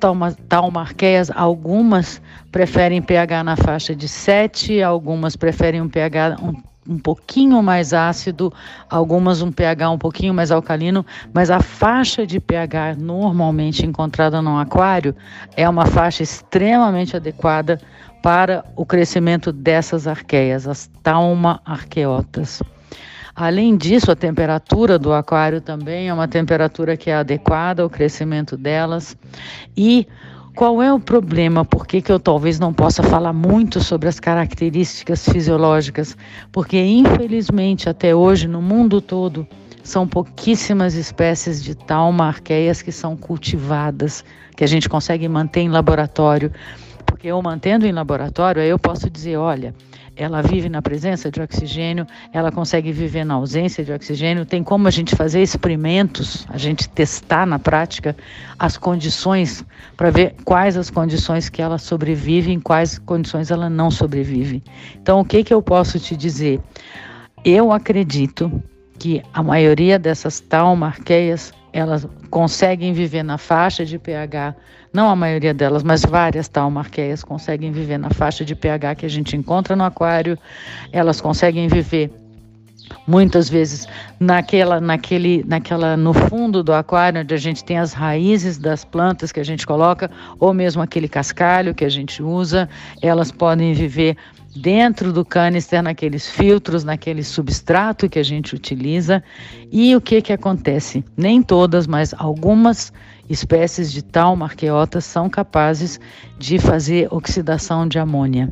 taumarqueias, algumas preferem pH na faixa de 7, algumas preferem um pH um um pouquinho mais ácido, algumas um pH um pouquinho mais alcalino, mas a faixa de pH normalmente encontrada no aquário é uma faixa extremamente adequada para o crescimento dessas arqueias, as tauma arqueotas. Além disso, a temperatura do aquário também é uma temperatura que é adequada ao crescimento delas e qual é o problema? Por que, que eu talvez não possa falar muito sobre as características fisiológicas? Porque, infelizmente, até hoje, no mundo todo, são pouquíssimas espécies de taumarqueias que são cultivadas, que a gente consegue manter em laboratório. Porque eu mantendo em laboratório, aí eu posso dizer, olha, ela vive na presença de oxigênio, ela consegue viver na ausência de oxigênio. Tem como a gente fazer experimentos, a gente testar na prática as condições para ver quais as condições que ela sobrevive, em quais condições ela não sobrevive. Então, o que que eu posso te dizer? Eu acredito que a maioria dessas taumarqueias elas conseguem viver na faixa de pH, não a maioria delas, mas várias taumarqueias conseguem viver na faixa de pH que a gente encontra no aquário. Elas conseguem viver muitas vezes naquela, naquele, naquela, no fundo do aquário onde a gente tem as raízes das plantas que a gente coloca, ou mesmo aquele cascalho que a gente usa, elas podem viver dentro do canister, naqueles filtros, naquele substrato que a gente utiliza. E o que, que acontece? Nem todas, mas algumas espécies de tal marqueotas são capazes de fazer oxidação de amônia.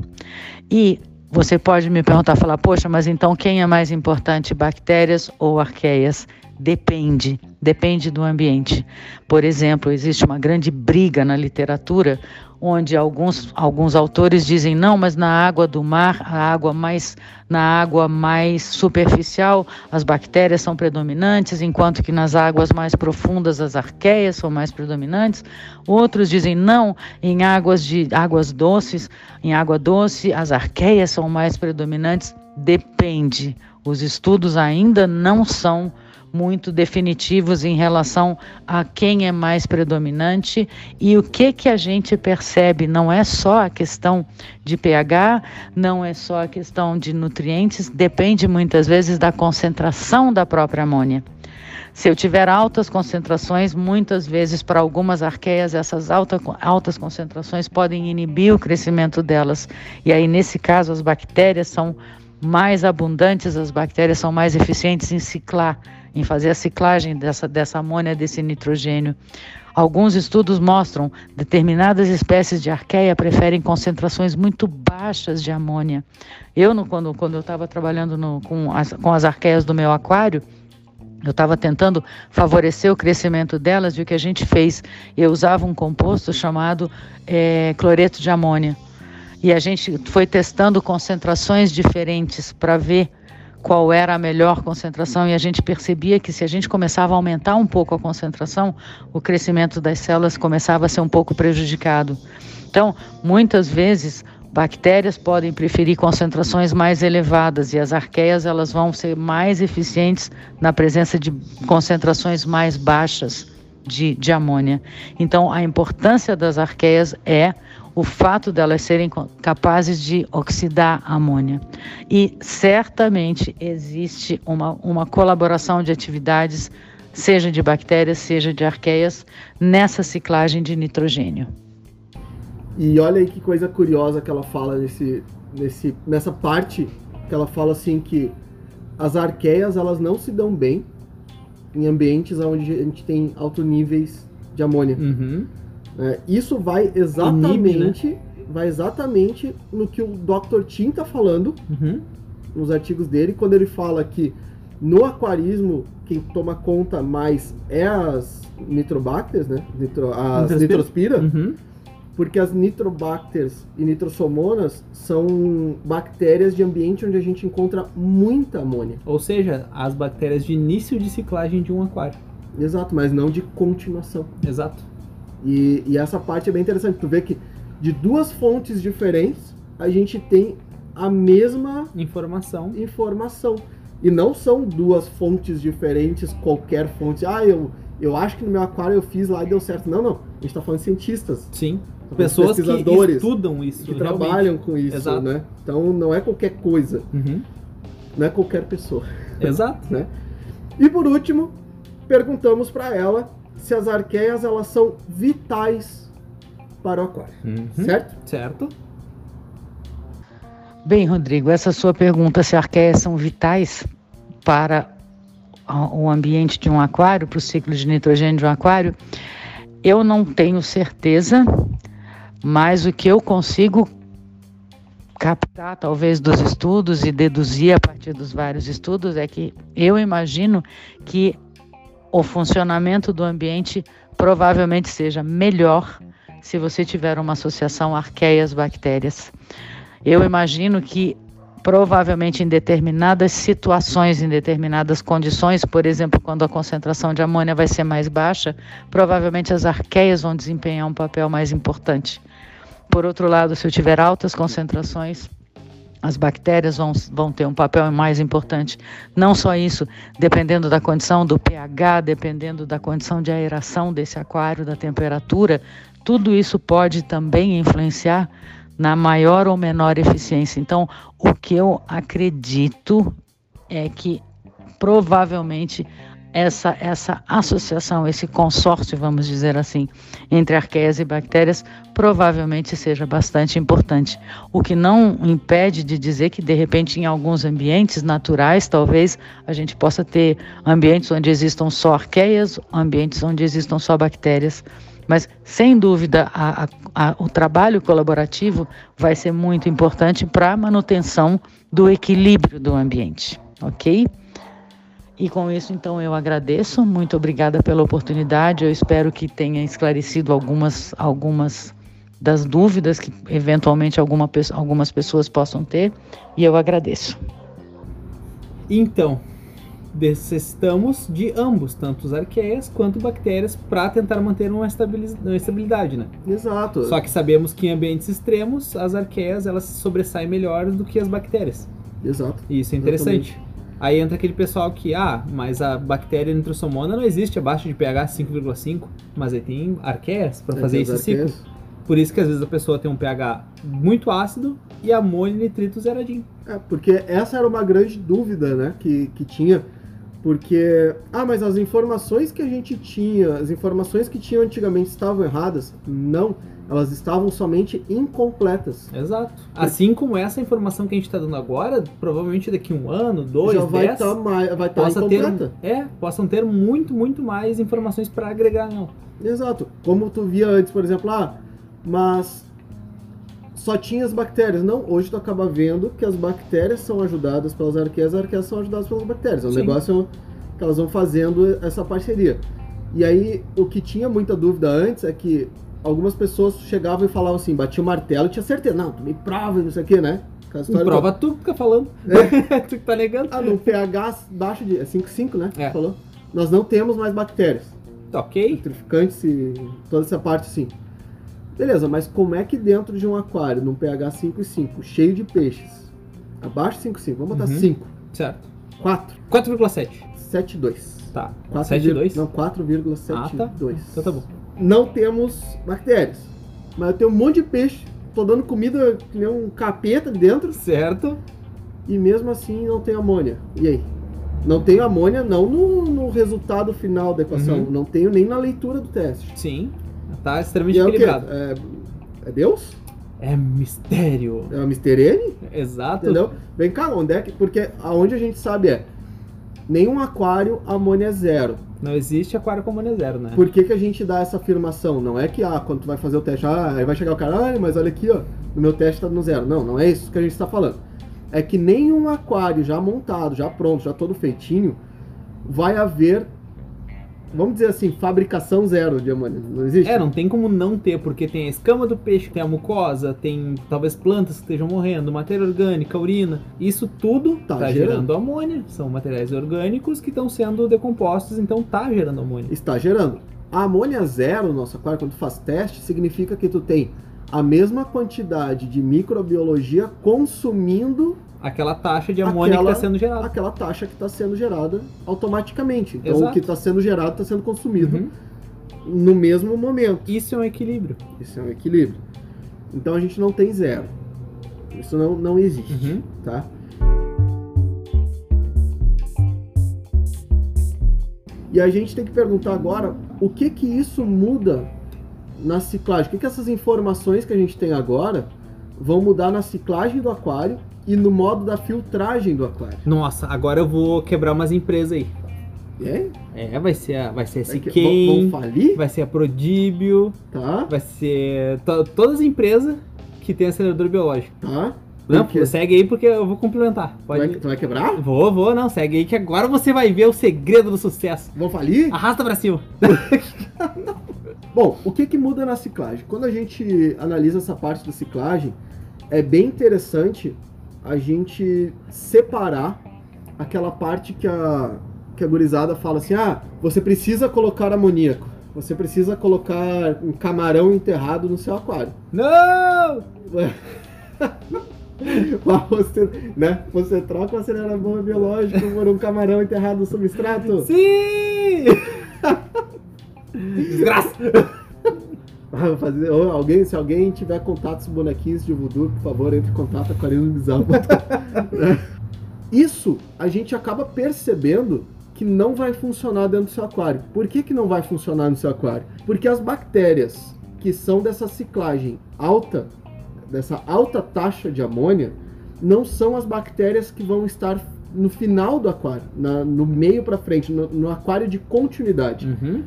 E você pode me perguntar, falar, poxa, mas então quem é mais importante, bactérias ou arqueias? Depende, depende do ambiente. Por exemplo, existe uma grande briga na literatura onde alguns, alguns autores dizem não, mas na água do mar, a água mais na água mais superficial, as bactérias são predominantes, enquanto que nas águas mais profundas as arqueias são mais predominantes. Outros dizem não, em águas de águas doces, em água doce as arqueias são mais predominantes. Depende. Os estudos ainda não são muito definitivos em relação a quem é mais predominante e o que que a gente percebe não é só a questão de pH, não é só a questão de nutrientes, depende muitas vezes da concentração da própria amônia. Se eu tiver altas concentrações, muitas vezes para algumas arqueias, essas alta, altas concentrações podem inibir o crescimento delas. E aí, nesse caso, as bactérias são mais abundantes, as bactérias são mais eficientes em ciclar em fazer a ciclagem dessa, dessa amônia, desse nitrogênio. Alguns estudos mostram determinadas espécies de arqueia preferem concentrações muito baixas de amônia. Eu, no, quando, quando eu estava trabalhando no, com, as, com as arqueias do meu aquário, eu estava tentando favorecer o crescimento delas e o que a gente fez? Eu usava um composto chamado é, cloreto de amônia. E a gente foi testando concentrações diferentes para ver qual era a melhor concentração e a gente percebia que se a gente começava a aumentar um pouco a concentração, o crescimento das células começava a ser um pouco prejudicado. Então, muitas vezes bactérias podem preferir concentrações mais elevadas e as arqueias elas vão ser mais eficientes na presença de concentrações mais baixas de, de amônia. Então, a importância das arqueias é o fato delas serem capazes de oxidar amônia. E certamente existe uma, uma colaboração de atividades, seja de bactérias, seja de arqueias, nessa ciclagem de nitrogênio. E olha aí que coisa curiosa que ela fala nesse, nesse, nessa parte, que ela fala assim que as arqueias elas não se dão bem em ambientes onde a gente tem altos níveis de amônia. Uhum. É, isso vai exatamente, Inibe, né? vai exatamente no que o Dr. Tim está falando uhum. nos artigos dele, quando ele fala que no aquarismo quem toma conta mais é as nitrobacters, né? Nitro, as nitrospira, uhum. porque as nitrobacters e nitrosomonas são bactérias de ambiente onde a gente encontra muita amônia. Ou seja, as bactérias de início de ciclagem de um aquário. Exato, mas não de continuação. Exato. E, e essa parte é bem interessante. Tu vê que de duas fontes diferentes a gente tem a mesma informação. informação. E não são duas fontes diferentes, qualquer fonte. Ah, eu, eu acho que no meu aquário eu fiz lá e deu certo. Não, não. A gente está falando de cientistas. Sim. Tá Pessoas que estudam isso. Que realmente. trabalham com isso, Exato. né? Então não é qualquer coisa. Uhum. Não é qualquer pessoa. Exato. né? E por último, perguntamos para ela se as arqueias elas são vitais para o aquário, uhum. certo? Certo. Bem, Rodrigo, essa sua pergunta se arqueias são vitais para o ambiente de um aquário, para o ciclo de nitrogênio de um aquário, eu não tenho certeza, mas o que eu consigo captar, talvez, dos estudos e deduzir a partir dos vários estudos é que eu imagino que o funcionamento do ambiente provavelmente seja melhor se você tiver uma associação arqueias-bactérias. Eu imagino que provavelmente em determinadas situações, em determinadas condições, por exemplo, quando a concentração de amônia vai ser mais baixa, provavelmente as arqueias vão desempenhar um papel mais importante. Por outro lado, se eu tiver altas concentrações, as bactérias vão, vão ter um papel mais importante. Não só isso, dependendo da condição do pH, dependendo da condição de aeração desse aquário, da temperatura, tudo isso pode também influenciar na maior ou menor eficiência. Então, o que eu acredito é que provavelmente essa, essa associação, esse consórcio, vamos dizer assim, entre arqueias e bactérias, provavelmente seja bastante importante. O que não impede de dizer que, de repente, em alguns ambientes naturais, talvez a gente possa ter ambientes onde existam só arqueias, ambientes onde existam só bactérias. Mas, sem dúvida, a, a, a, o trabalho colaborativo vai ser muito importante para a manutenção do equilíbrio do ambiente, ok? E com isso, então, eu agradeço. Muito obrigada pela oportunidade. Eu espero que tenha esclarecido algumas, algumas das dúvidas que eventualmente alguma, algumas pessoas possam ter. E eu agradeço. Então, necessitamos de ambos, tanto as arqueias quanto bactérias, para tentar manter uma estabilidade, né? Exato. Só que sabemos que em ambientes extremos, as arqueias elas sobressaem melhor do que as bactérias. Exato. E isso é interessante. Exatamente. Aí entra aquele pessoal que, ah, mas a bactéria nitrosomona não existe abaixo de pH 5,5, mas aí tem arqueias para fazer esse ciclo. Por isso que às vezes a pessoa tem um pH muito ácido e amônio e nitrito zeradinho. É, porque essa era uma grande dúvida, né, que, que tinha. Porque, ah, mas as informações que a gente tinha, as informações que tinham antigamente estavam erradas? Não elas estavam somente incompletas. Exato. Assim como essa informação que a gente está dando agora, provavelmente daqui um ano, dois, Já vai estar tá vai tá incompleta. Ter, é, possam ter muito, muito mais informações para agregar, não. Exato. Como tu via antes, por exemplo, ah, mas só tinha as bactérias. Não, hoje tu acaba vendo que as bactérias são ajudadas pelas arqueias, as arqueias são ajudadas pelas bactérias. É um Sim. negócio que elas vão fazendo essa parceria. E aí, o que tinha muita dúvida antes é que algumas pessoas chegavam e falavam assim, batia o martelo e tinha certeza. Não, tu me prova, não sei o que, né? Prova do... tu fica falando. É. tu que tá negando. Ah, no pH baixo de. É 5,5, né? É. Falou. Nós não temos mais bactérias. Tá ok. Nitrificantes e toda essa parte sim. Beleza, mas como é que dentro de um aquário, num pH 5,5, cheio de peixes, abaixo de 5,5, vamos botar uhum. 5. Certo. 4. 4,7. 4,72. Tá. 4, 7,2? Não, 4,72. Ah, tá. Então tá bom. Não temos bactérias. Mas eu tenho um monte de peixe. Tô dando comida que nem um capeta dentro. Certo. E mesmo assim não tem amônia. E aí? Não tenho amônia, não no, no resultado final da equação. Uhum. Não tenho nem na leitura do teste. Sim. Tá extremamente E é equilibrado. É, é Deus? É mistério. É o Mr. N? Exato. Entendeu? Vem cá, onde é que. Porque aonde a gente sabe é. Nenhum aquário amônia é zero. Não existe aquário com amônia zero, né? Por que, que a gente dá essa afirmação? Não é que, ah, quando tu vai fazer o teste, ah, aí vai chegar o cara, ah, mas olha aqui, ó, no meu teste tá no zero. Não, não é isso que a gente está falando. É que nenhum aquário já montado, já pronto, já todo feitinho, vai haver, vamos dizer assim, fabricação zero de amônia. Não existe? É, não tem como não ter, porque tem a escama do peixe, tem a mucosa, tem talvez plantas que estejam morrendo, matéria orgânica, urina. Isso tudo Tá tá, gerando. gerando. amônia. São materiais orgânicos que estão sendo decompostos, então tá gerando amônia. Está gerando. A amônia zero no nosso aquário, quando tu faz teste, significa que tu tem a mesma quantidade de microbiologia consumindo Aquela taxa de amônia Aquela- que está sendo gerada. aquela taxa que está sendo gerada automaticamente. Então Exato. o que está sendo gerado está sendo consumido Uhum. no mesmo momento. Isso é um equilíbrio. Isso é um equilíbrio. Então a gente não tem zero. Isso não, não existe, Uhum. tá? E a gente tem que perguntar agora o que que isso muda na ciclagem. O que que essas informações que a gente tem agora vão mudar na ciclagem do aquário e no modo da filtragem do aquário. Nossa, agora eu vou quebrar umas empresas aí. É? É, vai ser a, vai ser a Siquem, vão, vão falir? vai ser a Prodíbio, Tá, vai ser to- todas as empresas que tem acelerador biológico. tá. Não, Por quê? segue aí porque eu vou complementar. Tu Pode... vai, tu vai quebrar? Vou, vou, não, segue aí que agora você vai ver o segredo do sucesso. Vão falir? Arrasta pra cima. Bom, o que, que muda na ciclagem? Quando a gente analisa essa parte da ciclagem, é bem interessante a gente separar aquela parte que a, que a gurizada fala assim: ah, você precisa colocar amoníaco, você precisa colocar um camarão enterrado no seu aquário. Não! Você, né, você troca o acelerador biológico por um camarão enterrado no substrato. Sim! Desgraça! Fazer, ou alguém, se alguém tiver contatos bonequinhos de voodoo, por favor, entre em contato com a Bizarro. Isso a gente acaba percebendo que não vai funcionar dentro do seu aquário. Por que, que não vai funcionar no seu aquário? Porque as bactérias que são dessa ciclagem alta, dessa alta taxa de amônia, não são as bactérias que vão estar no final do aquário, na- no meio para frente, no, no aquário de continuidade. Uhum.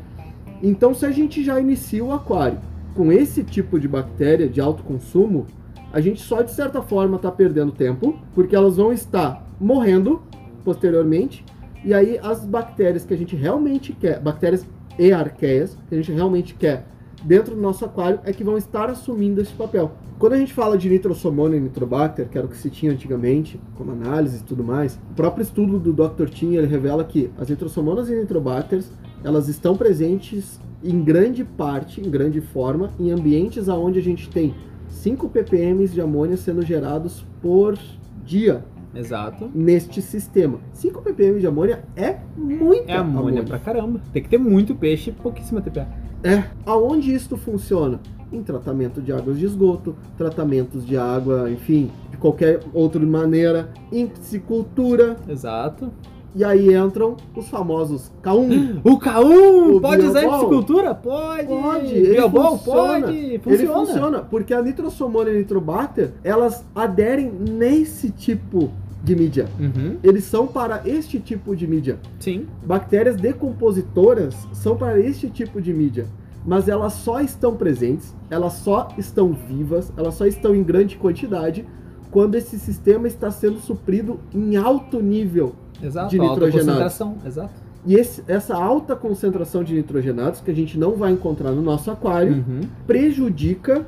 Então, se a gente já inicia o aquário com esse tipo de bactéria de alto consumo, a gente só de certa forma está perdendo tempo, porque elas vão estar morrendo posteriormente, e aí as bactérias que a gente realmente quer, bactérias e arqueias, que a gente realmente quer dentro do nosso aquário, é que vão estar assumindo esse papel. Quando a gente fala de nitrosomona e nitrobacter, que era o que se tinha antigamente, como análise e tudo mais, o próprio estudo do Dr. Tim ele revela que as nitrosomonas e nitrobacters elas estão presentes em grande parte, em grande forma, em ambientes onde a gente tem 5 ppm de amônia sendo gerados por dia Exato. neste sistema. 5 ppm de amônia é muita É amônia pra caramba. Tem que ter muito peixe e pouquíssima TPA. É. Aonde isso funciona? Em tratamento de águas de esgoto, tratamentos de água, enfim, de qualquer outra maneira, em piscicultura, Exato. e aí entram os famosos K1. O K1 O pode usar em piscicultura? Pode. Pode, ele Biobol? funciona. Pode. Ele funciona, porque a nitrosomona e a nitrobacter, elas aderem nesse tipo de mídia. Uhum. Eles são para este tipo de mídia. Sim. Bactérias decompositoras são para este tipo de mídia. Mas elas só estão presentes, elas só estão vivas, elas só estão em grande quantidade quando esse sistema está sendo suprido em alto nível. Exato. De alta nitrogenados. concentração. Exato. E esse- essa alta concentração de nitrogenados, que a gente não vai encontrar no nosso aquário, Uhum. prejudica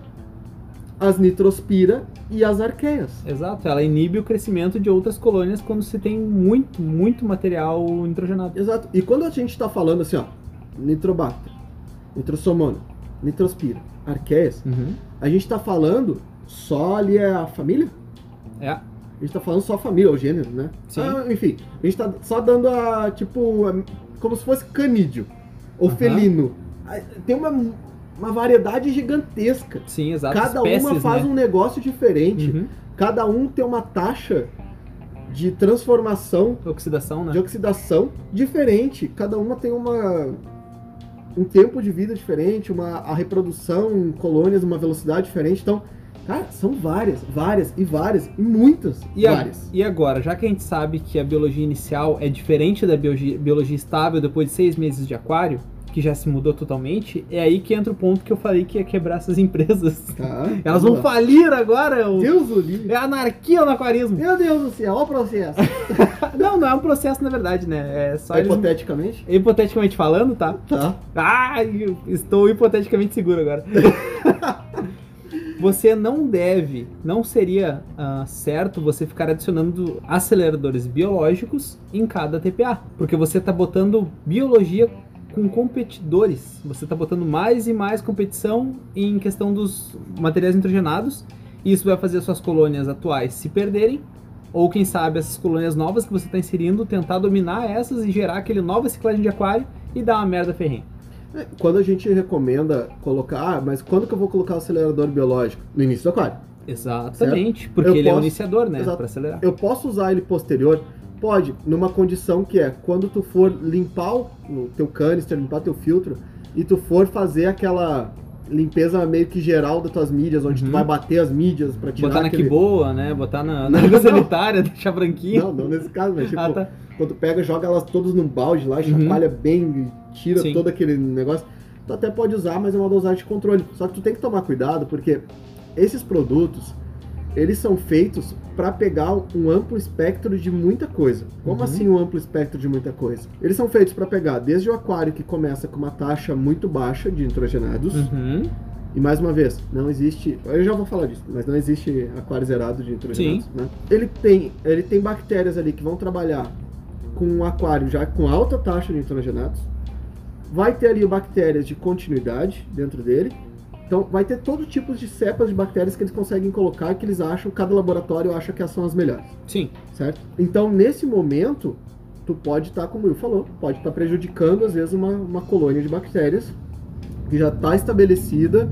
as nitrospira e as arqueias. Exato. Ela inibe o crescimento de outras colônias quando se tem muito, muito material nitrogenado. Exato. E quando a gente está falando assim, ó, nitrobacter, nitrosomona, nitrospira, arqueias, Uhum. a gente está falando só ali é a família? É. A gente tá falando só família, o gênero, né? Sim. Ah, enfim, a gente tá só dando a, tipo, a- como se fosse canídeo ou Aham. felino. Tem uma, uma variedade gigantesca. Sim, exato. Cada Espécies, uma faz né? um negócio diferente. Uhum. Cada um tem uma taxa de transformação, Oxidação, né? de oxidação diferente. Cada uma tem uma um tempo de vida diferente, uma a reprodução em colônias, uma velocidade diferente. Então, cara, são várias, várias e várias e muitas E, a- várias. e agora, já que a gente sabe que a biologia inicial é diferente da biologia, biologia estável depois de seis meses de aquário, que já se mudou totalmente, é aí que entra o ponto que eu falei que ia quebrar essas empresas. Tá? Elas vão falir agora. o- Deus o livre. É anarquia no aquarismo. Meu Deus do céu, olha o processo. Não, não é um processo na verdade, né? É só eles... Hipoteticamente. Hipoteticamente falando, tá? Tá. Ah, estou hipoteticamente seguro agora. você não deve, não seria ah, certo você ficar adicionando aceleradores biológicos em cada TPA, porque você está botando biologia com competidores. Você está botando mais e mais competição em questão dos materiais nitrogenados, e isso vai fazer as suas colônias atuais se perderem. Ou quem sabe essas colônias novas que você está inserindo, tentar dominar essas e gerar aquele nova ciclagem de aquário e dar uma merda ferrenha. É, Quando a gente recomenda colocar, ah, mas quando que eu vou colocar o acelerador biológico? No início do aquário. Exatamente, porque Eu ele é o posso- iniciador, né? Pra acelerar. Eu posso usar ele posterior? Pode, numa condição que é quando tu for limpar o teu canister, limpar teu filtro, e tu for fazer aquela limpeza meio que geral das tuas mídias, onde Uhum. tu vai bater as mídias pra tirar Botar na aquele... que boa, né? Botar na, na Não, sanitária, deixar branquinho. Não, não nesse caso, mas tipo, Ah, tá. quando tu pega, joga elas todas num balde lá, Uhum. chacoalha bem, e tira Sim. todo aquele negócio. Tu até pode usar, mas é uma dosagem de controle. Só que tu tem que tomar cuidado, porque esses produtos, eles são feitos para pegar um amplo espectro de muita coisa. Como Uhum. assim um amplo espectro de muita coisa? Eles são feitos para pegar desde o aquário que começa com uma taxa muito baixa de nitrogenados, Uhum. e mais uma vez, não existe. Eu já vou falar disso, mas não existe aquário zerado de nitrogenados. Né? Ele, tem, ele tem bactérias ali que vão trabalhar com um aquário já com alta taxa de nitrogenados. Vai ter ali bactérias de continuidade dentro dele. Então vai ter todo tipo de cepas de bactérias que eles conseguem colocar que eles acham, cada laboratório acha que são as melhores Sim. certo? Então, nesse momento, tu pode estar, como o Will falou, pode estar prejudicando, às vezes, uma, uma colônia de bactérias que já está estabelecida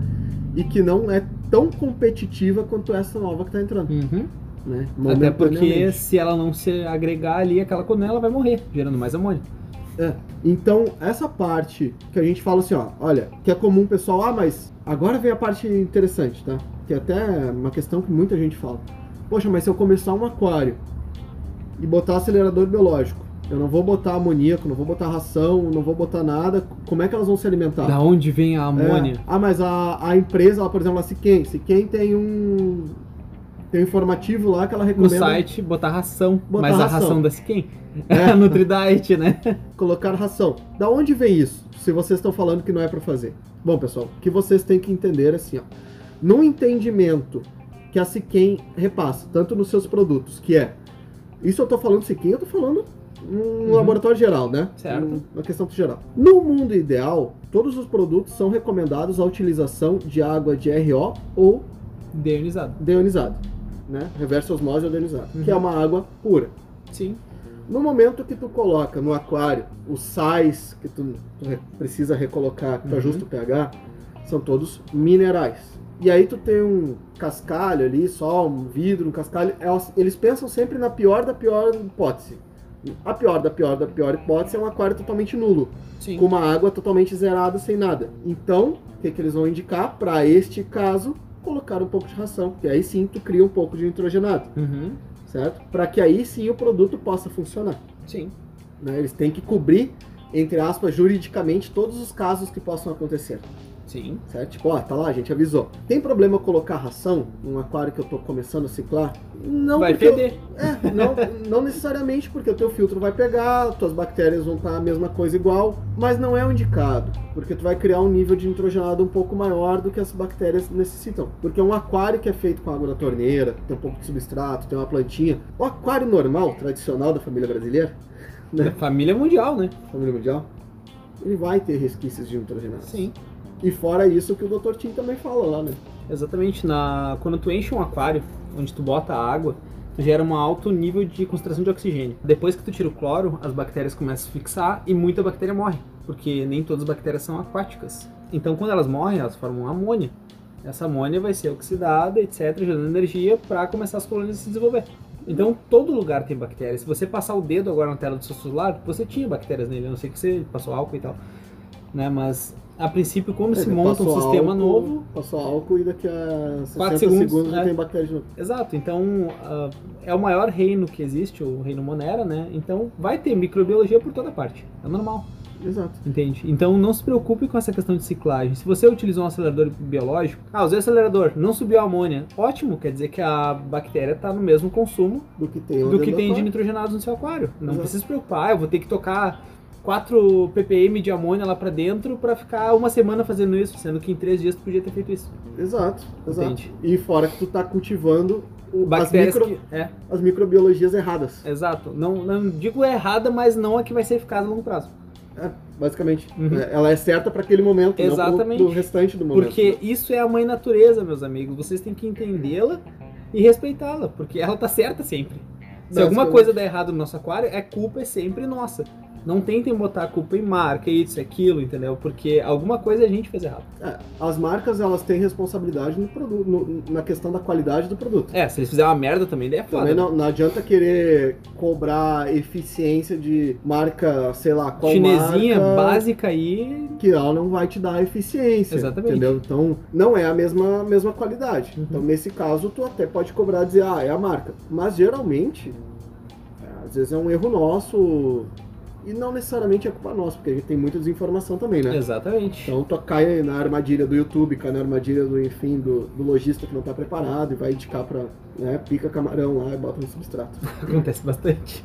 e que não é tão competitiva quanto essa nova que está entrando, Uhum. né? Até porque se ela não se agregar ali, aquela coluna ela vai morrer, gerando mais amônia. É. Então, essa parte que a gente fala assim, ó, olha, que é comum o pessoal, ah, mas agora vem a parte interessante, tá? Que é até uma questão que muita gente fala. Poxa, mas se eu começar um aquário e botar acelerador biológico, eu não vou botar amoníaco, não vou botar ração, não vou botar nada, como é que elas vão se alimentar? Da onde vem a amônia? É. Ah, mas a, a empresa, lá, por exemplo, a Siquem, Siquem tem um tem um informativo lá que ela No recomenda site, botar ração. Botar mas a ração. ração da Siquem? É. É. Nutridite, né? colocar ração. Da onde vem isso? Se vocês estão falando que não é para fazer. Bom, pessoal, o que vocês têm que entender é assim, ó. No entendimento que a Siquem repassa, tanto nos seus produtos, que é. Isso eu tô falando Siquem, eu tô falando um Uhum. laboratório geral, né? Certo. Um- Uma questão geral. No mundo ideal, todos os produtos são recomendados a utilização de água de RO ou Deionizado. deionizado, né? Reverso osmose ou deionizado, Uhum. que é uma água pura. Sim. No momento que tu coloca no aquário os sais que tu tu re- precisa recolocar, que tu Uhum. ajusta o pH, são todos minerais. E aí tu tem um cascalho ali, só um vidro, um cascalho. elas- Eles pensam sempre na pior da pior hipótese. A pior da pior da pior hipótese é um aquário totalmente nulo, Sim. com uma água totalmente zerada, sem nada. Então, o que, que eles vão indicar? Para este caso, colocar um pouco de ração, que aí sim tu cria um pouco de nitrogenado, Uhum. certo? Para que aí sim o produto possa funcionar Sim. né? Eles têm que cobrir, entre aspas, juridicamente todos os casos que possam acontecer, Sim. certo? Tipo, ó, tá lá, a gente avisou. Tem problema colocar ração num aquário que eu tô começando a ciclar? Não, vai porque eu-. É, não, não necessariamente, porque o teu filtro vai pegar, tuas bactérias vão estar a mesma coisa igual, mas não é o indicado, porque tu vai criar um nível de nitrogenado um pouco maior do que as bactérias necessitam. Porque um aquário que é feito com água da torneira, tem um pouco de substrato, tem uma plantinha, o aquário normal, tradicional da família brasileira, Da né? família mundial, né? família mundial, ele vai ter resquícios de nitrogenado. Sim. E fora isso que o Dr. Tim também fala lá, né? Exatamente. Na... Quando tu enche um aquário, onde tu bota água, gera um alto nível de concentração de oxigênio. Depois que tu tira o cloro, as bactérias começam a fixar e muita bactéria morre, porque nem todas as bactérias são aquáticas. Então, quando elas morrem, elas formam amônia. Essa amônia vai ser oxidada, etc., gerando energia para começar as colônias a se desenvolver. Então, todo lugar tem bactérias. Se você passar o dedo agora na tela do seu celular, você tinha bactérias nele. A não sei que você passou álcool e tal. Né? Mas, a princípio, como se monta um sistema álcool, novo, Passou álcool e daqui a 60 Quatro segundos, segundos, já é. tem bactéria de novo. Exato, então ah, é o maior reino que existe, o reino Monera, né? Então vai ter microbiologia por toda parte, é normal, Exato. entende? Então não se preocupe com essa questão de ciclagem. Se você utilizou um acelerador biológico, ah, usei o acelerador, não subiu a amônia, ótimo, quer dizer que a bactéria está no mesmo consumo Do que tem do que tem de nitrogenados no seu aquário. Não Exato. precisa se preocupar, ah, eu vou ter que tocar 4 ppm de amônia lá pra dentro pra ficar uma semana fazendo isso, sendo que em 3 dias tu podia ter feito isso. Exato, exato. Entende? E fora que tu tá cultivando o- as, micro, que. É. as microbiologias erradas. Exato. Não, não digo errada, mas não a que vai ser eficaz a longo prazo. É, basicamente. Uhum. É, Ela é certa para aquele momento, Exatamente. não pro, restante do momento. Porque isso é a mãe natureza, meus amigos. Vocês têm que entendê-la e respeitá-la, porque ela tá certa sempre. Se alguma coisa der errado no nosso aquário, é culpa é sempre nossa. Não tentem botar a culpa em marca, isso, aquilo, entendeu? Porque alguma coisa a gente fez errado. É, as marcas elas têm responsabilidade no produto, no- na questão da qualidade do produto. É, se eles fizerem uma merda também, daí é foda. Também não, não adianta querer cobrar eficiência de marca, sei lá, qual Chinesinha marca, básica aí. que ela não vai te dar eficiência. Exatamente. Entendeu? Então, não é a mesma, mesma qualidade. Uhum. Então, nesse caso, tu até pode cobrar e dizer, ah, é a marca. Mas geralmente, é, às vezes é um erro nosso. E não necessariamente é culpa nossa, porque a gente tem muita desinformação também, né? Exatamente. Então tu cai na armadilha do YouTube, cai na armadilha do, enfim, do, do lojista que não tá preparado e vai indicar pra, né, pica camarão lá e bota no substrato. Acontece bastante.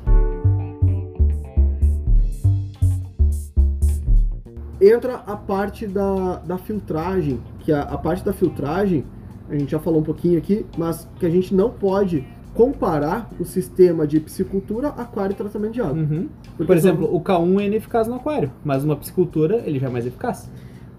Entra a parte da, da filtragem, que a, a parte da filtragem, a gente já falou um pouquinho aqui, mas que a gente não pode comparar o sistema de piscicultura, aquário e tratamento de água. Uhum. Por são- exemplo, o K1 é ineficaz no aquário, mas numa piscicultura ele já é mais eficaz.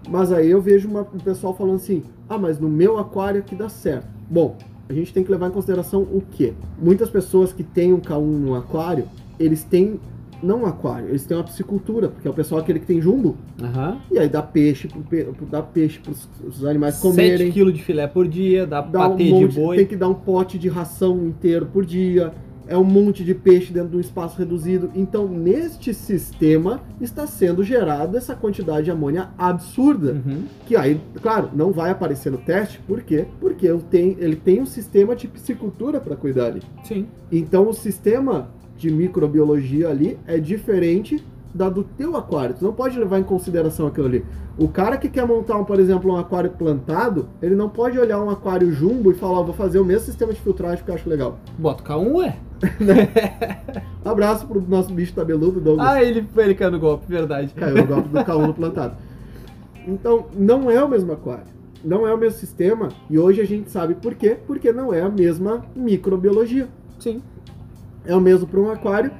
Mas aí eu vejo uma- um pessoal falando assim: ah, mas no meu aquário aqui dá certo. Bom, a gente tem que levar em consideração o quê? Muitas pessoas que têm um K1 no aquário, eles têm. Não aquário, eles têm uma piscicultura, porque é o pessoal aquele que tem jumbo, Aham. e aí dá peixe, pro dá peixe para os animais 7 comerem. kg de filé por dia, dá, Dá um monte, de boi. tem que dar um pote de ração inteiro por dia. É um monte de peixe dentro de um espaço reduzido. Então, neste sistema, está sendo gerada essa quantidade de amônia absurda. Uhum. Que aí, claro, não vai aparecer no teste, por quê? Porque ele tem, ele tem um sistema de piscicultura para cuidar ali. Sim. Então o sistema de microbiologia ali é diferente da do teu aquário. Tu não pode levar em consideração aquilo ali. O cara que quer montar, um, por exemplo, um aquário plantado, ele não pode olhar um aquário jumbo e falar, "Ó, vou fazer o mesmo sistema de filtragem que eu acho legal. Bota o K1, ué. Um abraço pro nosso bicho tabeludo, Douglas. Ah, ele, ele caiu no golpe, verdade. Caiu no golpe do K1 no plantado. Então, não é o mesmo aquário. Não é o mesmo sistema. E hoje a gente sabe por quê. Porque não é a mesma microbiologia. Sim. É o mesmo para um aquário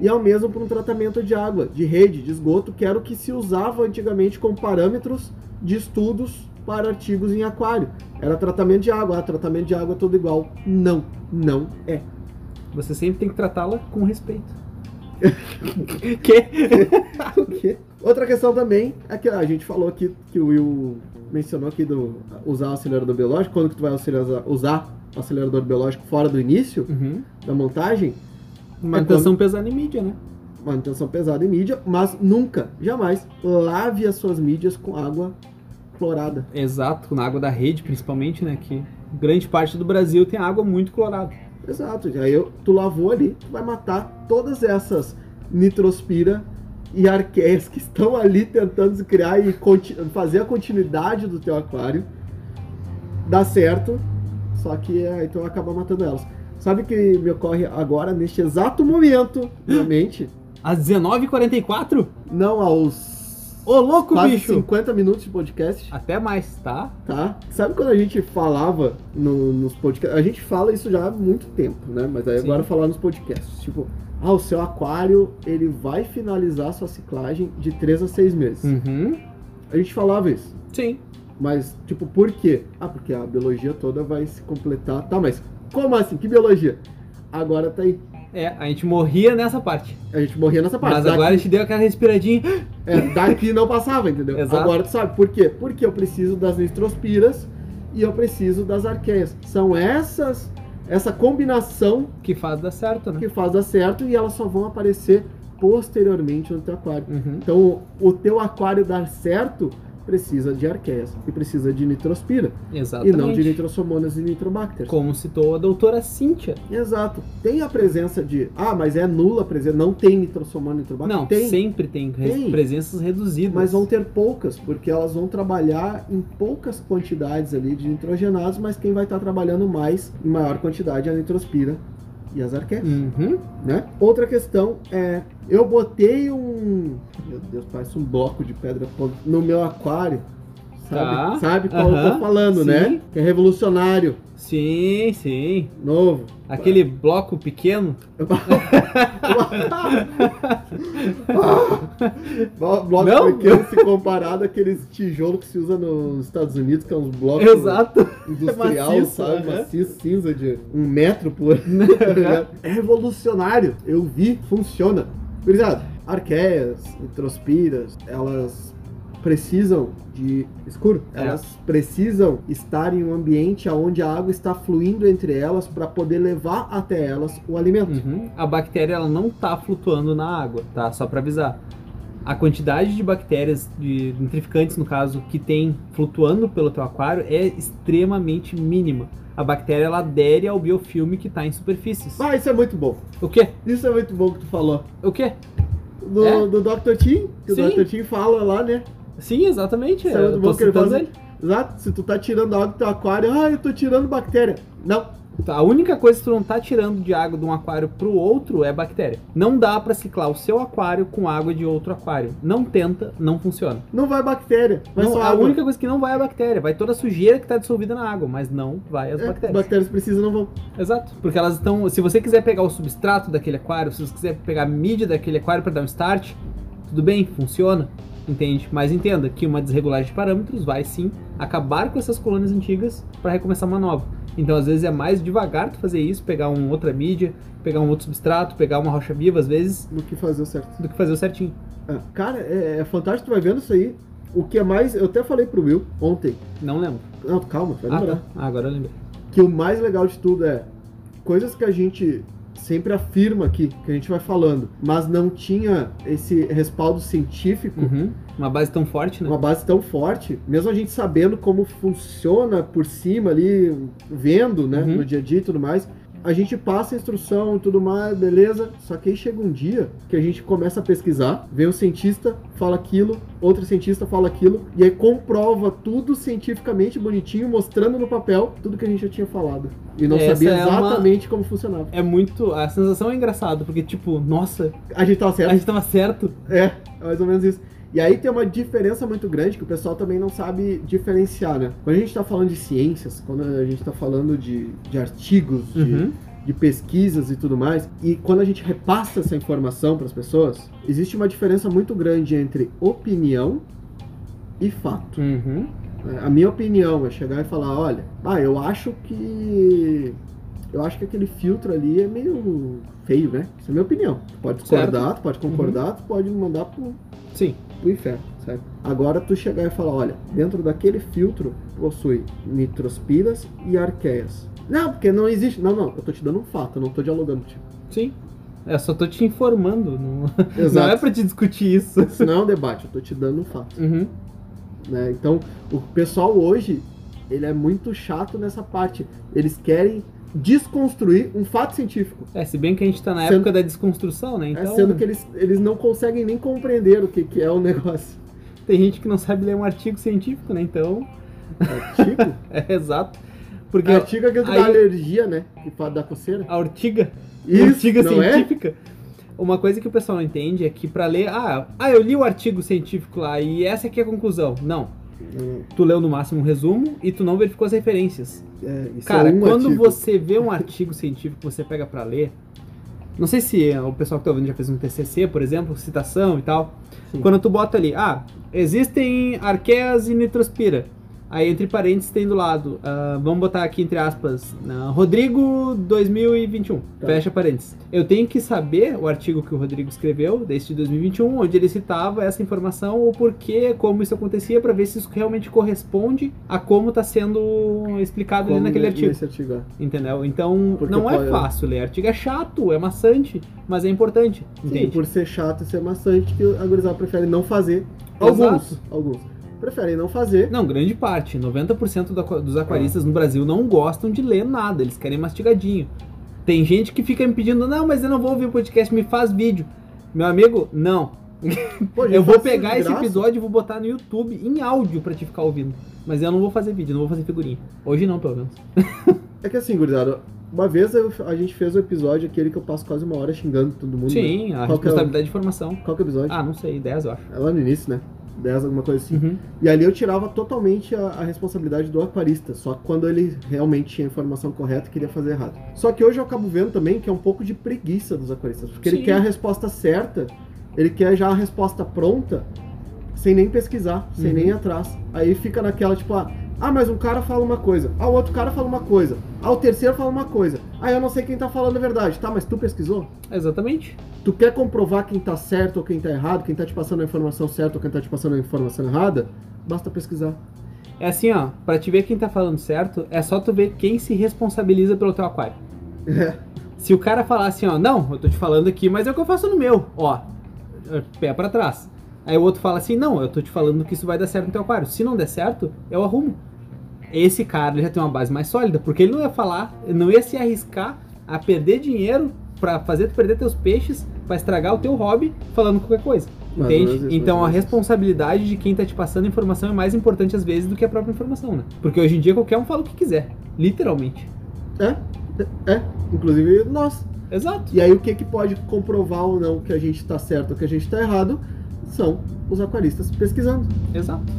e é o mesmo para um tratamento de água, de rede, de esgoto, que era o que se usava antigamente como parâmetros de estudos para artigos em aquário. Era tratamento de água, ah, tratamento de água é tudo igual. Não, não é. Você sempre tem que tratá-la com respeito. que? O quê? Outra questão também é que a gente falou aqui que o Will mencionou aqui do usar o acelerador biológico, quando que tu vai usar acelerador biológico fora do início Uhum. da montagem, Manutenção pesada em mídia, né? manutenção pesada em mídia, mas nunca, jamais lave as suas mídias com água clorada. Exato, na água da rede, principalmente, né? Que grande parte do Brasil tem água muito clorada. Exato. Aí eu- tu lavou ali, tu vai matar todas essas nitrospira e arqueias que estão ali tentando se criar e fazer a continuidade do teu aquário. Dá certo, só que é, então acaba matando elas. Sabe o que me ocorre agora, neste exato momento, na mente? Às 19h44? Não aos Ô, louco, quase bicho! 50 minutos de podcast. Até mais, tá? tá? Sabe quando a gente falava no- nos podcasts? A gente fala isso já há muito tempo, né? Mas aí Sim. agora falar nos podcasts. Tipo, ah, o seu aquário, ele vai finalizar sua ciclagem de 3 a 6 meses. Uhum. A gente falava isso. Sim. Mas, tipo, por quê? Ah, porque a biologia toda vai se completar. Tá, mas como assim? Que biologia? agora tá aí. É, a gente morria nessa parte. A gente morria nessa parte. Mas Daqui- agora a gente deu aquela respiradinha. É, daqui não passava, entendeu? Exato. Agora tu sabe por quê? Porque eu preciso das nitrospiras e eu preciso das arqueias. São essas, essa combinação Que faz dar certo, né? que faz dar certo e elas só vão aparecer posteriormente no teu aquário. Uhum. Então, o teu aquário dar certo precisa de arqueias e precisa de nitrospira Exatamente. e não de nitrossomonas e nitrobacter. Como citou a doutora Cíntia. Exato. Tem a presença de, ah, mas é nula a presença, não tem nitrossomona e nitrobacter? Não, tem. sempre tem, Tem. presenças reduzidas. Mas vão ter poucas, porque elas vão trabalhar em poucas quantidades ali de nitrogenados, mas quem vai estar trabalhando mais, em maior quantidade, é a nitrospira e as arqueias, Uhum. né? Outra questão é, eu botei um, meu Deus, parece um bloco de pedra no meu aquário, sabe? Tá. Sabe qual eu tô falando, Sim. né? Que é revolucionário, Sim, sim. novo. Aquele bloco pequeno. Blo- Bloco Não? pequeno se comparado àqueles tijolos que se usa nos Estados Unidos, que é uns blocos Exato. industrial, Maciço, sabe? Maciço, cinza de um metro por. é revolucionário. Eu vi, funciona. Gurizada, arqueias, nitrospiras, elas precisam de escuro. É. Elas precisam estar em um ambiente onde a água está fluindo entre elas para poder levar até elas o alimento. Uhum. A bactéria ela não tá flutuando na água, tá? Só para avisar. A quantidade de bactérias, de nitrificantes no caso, que tem flutuando pelo teu aquário é extremamente mínima. A bactéria ela adere ao biofilme que tá em superfícies. Ah, isso é muito bom. O quê? Isso é muito bom que tu falou. O quê? Do, É? do Dr. Tim, que Sim. o Dr. Tim fala lá, né? Sim, exatamente. Isso é Eu tô citando ele. Exato, se tu tá tirando água do teu aquário, ah, eu tô tirando bactéria. Não, A única coisa que tu não tá tirando de água de um aquário pro outro é bactéria. Não dá pra ciclar o seu aquário com água de outro aquário. Não tenta, não funciona. não vai bactéria, vai Não, só a água. única coisa que não vai é a bactéria, vai toda a sujeira que está dissolvida na água, mas não vai as É, bactérias. bactérias precisam, não vão. Exato, porque elas estão. Se você quiser pegar o substrato daquele aquário, se você quiser pegar a mídia daquele aquário para dar um start, tudo bem, funciona, entende? Mas entenda que uma desregulagem de parâmetros vai sim acabar com essas colônias antigas para recomeçar uma nova. Então, às vezes é mais devagar tu fazer isso, pegar uma outra mídia, pegar um outro substrato, pegar uma rocha viva às vezes, No que fazer o certo. do que fazer o certinho. É, Cara, é, é fantástico, tu vai vendo isso aí. O que é mais. Eu até falei pro Will ontem. Não lembro. Não, calma, vai Ah, lembrar. tá. Ah, agora eu lembrei. Que o mais legal de tudo é coisas que a gente sempre afirma aqui, que a gente vai falando, mas não tinha esse respaldo científico. Uhum. Uma base tão forte, né? uma base tão forte, mesmo a gente sabendo como funciona por cima ali, vendo, né, Uhum. no dia a dia e tudo mais, a gente passa a instrução e tudo mais, beleza. Só que aí chega um dia que a gente começa a pesquisar, vem um cientista, fala aquilo, outro cientista fala aquilo, e aí comprova tudo cientificamente bonitinho, mostrando no papel tudo que a gente já tinha falado. E não Essa sabia é uma- exatamente como funcionava. É muito. A sensação é engraçada, porque, tipo, nossa, A gente tava certo. a gente tava certo. É, é mais ou menos isso. E aí tem uma diferença muito grande que o pessoal também não sabe diferenciar, né? Quando a gente tá falando de ciências, quando a gente tá falando de, de artigos, de, Uhum. de pesquisas e tudo mais, e quando a gente repassa essa informação para as pessoas, existe uma diferença muito grande entre opinião e fato. Uhum. A minha opinião é chegar e falar, olha, ah, eu acho que eu acho que aquele filtro ali é meio feio, né? Isso é a minha opinião. Tu pode discordar, Certo. Uhum. tu pode concordar, tu pode mandar pro, Sim. pro inferno, certo? Agora tu chegar e falar, olha, dentro daquele filtro possui nitrospiras e arqueias. Não, porque não existe. Não, não, eu tô te dando um fato, eu não tô dialogando contigo. Sim. Eu só tô te informando. Não, não Exato. é pra te discutir isso. Isso não é um debate, eu tô te dando um fato. Uhum. né? Então, o pessoal hoje, ele é muito chato nessa parte. Eles querem desconstruir um fato científico. É, se bem que a gente tá na Sendo- época da desconstrução, né? É, Então, sendo que eles, eles não conseguem nem compreender o que, que é o negócio. tem gente que não sabe ler um artigo científico, né? Então, Artigo? é exato. Porque Artigo é aquele que aí- dá alergia, né? Que fala da coceira. a ortiga, Isso, ortiga é? científica. Uma coisa que o pessoal não entende é que pra ler, ah, ah, eu li o artigo científico lá e essa aqui é a conclusão. Não. Tu leu no máximo um resumo e tu não verificou as referências. É, Cara, é um quando artigo. você vê um artigo científico que você pega pra ler, não sei se o pessoal que tá ouvindo já fez um TCC, por exemplo, citação e tal. Sim. Quando tu bota ali, ah, existem arqueias e nitrospira. Aí entre parênteses tem do lado, ah, vamos botar aqui entre aspas, ah, Rodrigo 2021, Tá. fecha parênteses. Eu tenho que saber o artigo que o Rodrigo escreveu, deste 2021, onde ele citava essa informação, o porquê, como isso acontecia, pra ver se isso realmente corresponde a como tá sendo explicado ali Como naquele ne- artigo. artigo, é. Entendeu? Então Porque não é pode- fácil ler. Artigo é chato, é maçante, mas é importante. Sim, Entende? por ser chato e ser maçante, que a gurizada prefere não fazer. Exato. Alguns, alguns. Preferem não fazer. Não, grande parte. 90% do aqua- dos aquaristas no Brasil não gostam de ler nada, eles querem mastigadinho. Tem gente que fica me pedindo, não, mas eu não vou ouvir o podcast, me faz vídeo. Meu amigo, não. Pô, eu vou pegar esse graça. episódio e vou botar no YouTube em áudio pra te ficar ouvindo. Mas eu não vou fazer vídeo, não vou fazer figurinha. Hoje não, pelo menos. É que assim, gurizada, uma vez eu- a gente fez o episódio aquele que eu passo quase uma hora xingando todo mundo. né? Sim, a Qual é responsabilidade de informação. Qual que é o episódio? Ah, não sei, 10 eu acho. É lá no início, né? 10, alguma coisa assim. Uhum. E ali eu tirava totalmente a, a responsabilidade do aquarista, só que quando ele realmente tinha a informação correta e queria fazer errado. Só que hoje eu acabo vendo também que é um pouco de preguiça dos aquaristas, porque ele Sim. quer a resposta certa, ele quer já a resposta pronta, sem nem pesquisar, sem Uhum. nem ir atrás. Aí fica naquela tipo, ah, ah, mas um cara fala uma coisa, ah, o outro cara fala uma coisa, ah, o terceiro fala uma coisa, ah, eu não sei quem tá falando a verdade, tá, mas tu pesquisou? Exatamente. Tu quer comprovar quem tá certo ou quem tá errado, quem tá te passando a informação certa ou quem tá te passando a informação errada? Basta pesquisar. É assim, ó, pra te ver quem tá falando certo, é só tu ver quem se responsabiliza pelo teu aquário. É. Se o cara falar assim, ó, não, eu tô te falando aqui, mas é o que eu faço no meu, ó, pé pra trás. Aí o outro fala assim, não, eu tô te falando que isso vai dar certo no teu aquário. Se não der certo, eu arrumo. Esse cara ele já tem uma base mais sólida, porque ele não ia falar, não ia se arriscar a perder dinheiro pra fazer tu perder teus peixes, pra estragar o teu hobby falando qualquer coisa. Entende? isso, Então a responsabilidade de quem tá te passando a informação é mais importante às vezes do que a própria informação, né? Porque hoje em dia qualquer um fala o que quiser, literalmente. É, é, inclusive nós. Exato. E aí o que que pode comprovar ou não que a gente tá certo ou que a gente tá errado são os aquaristas pesquisando. Exato.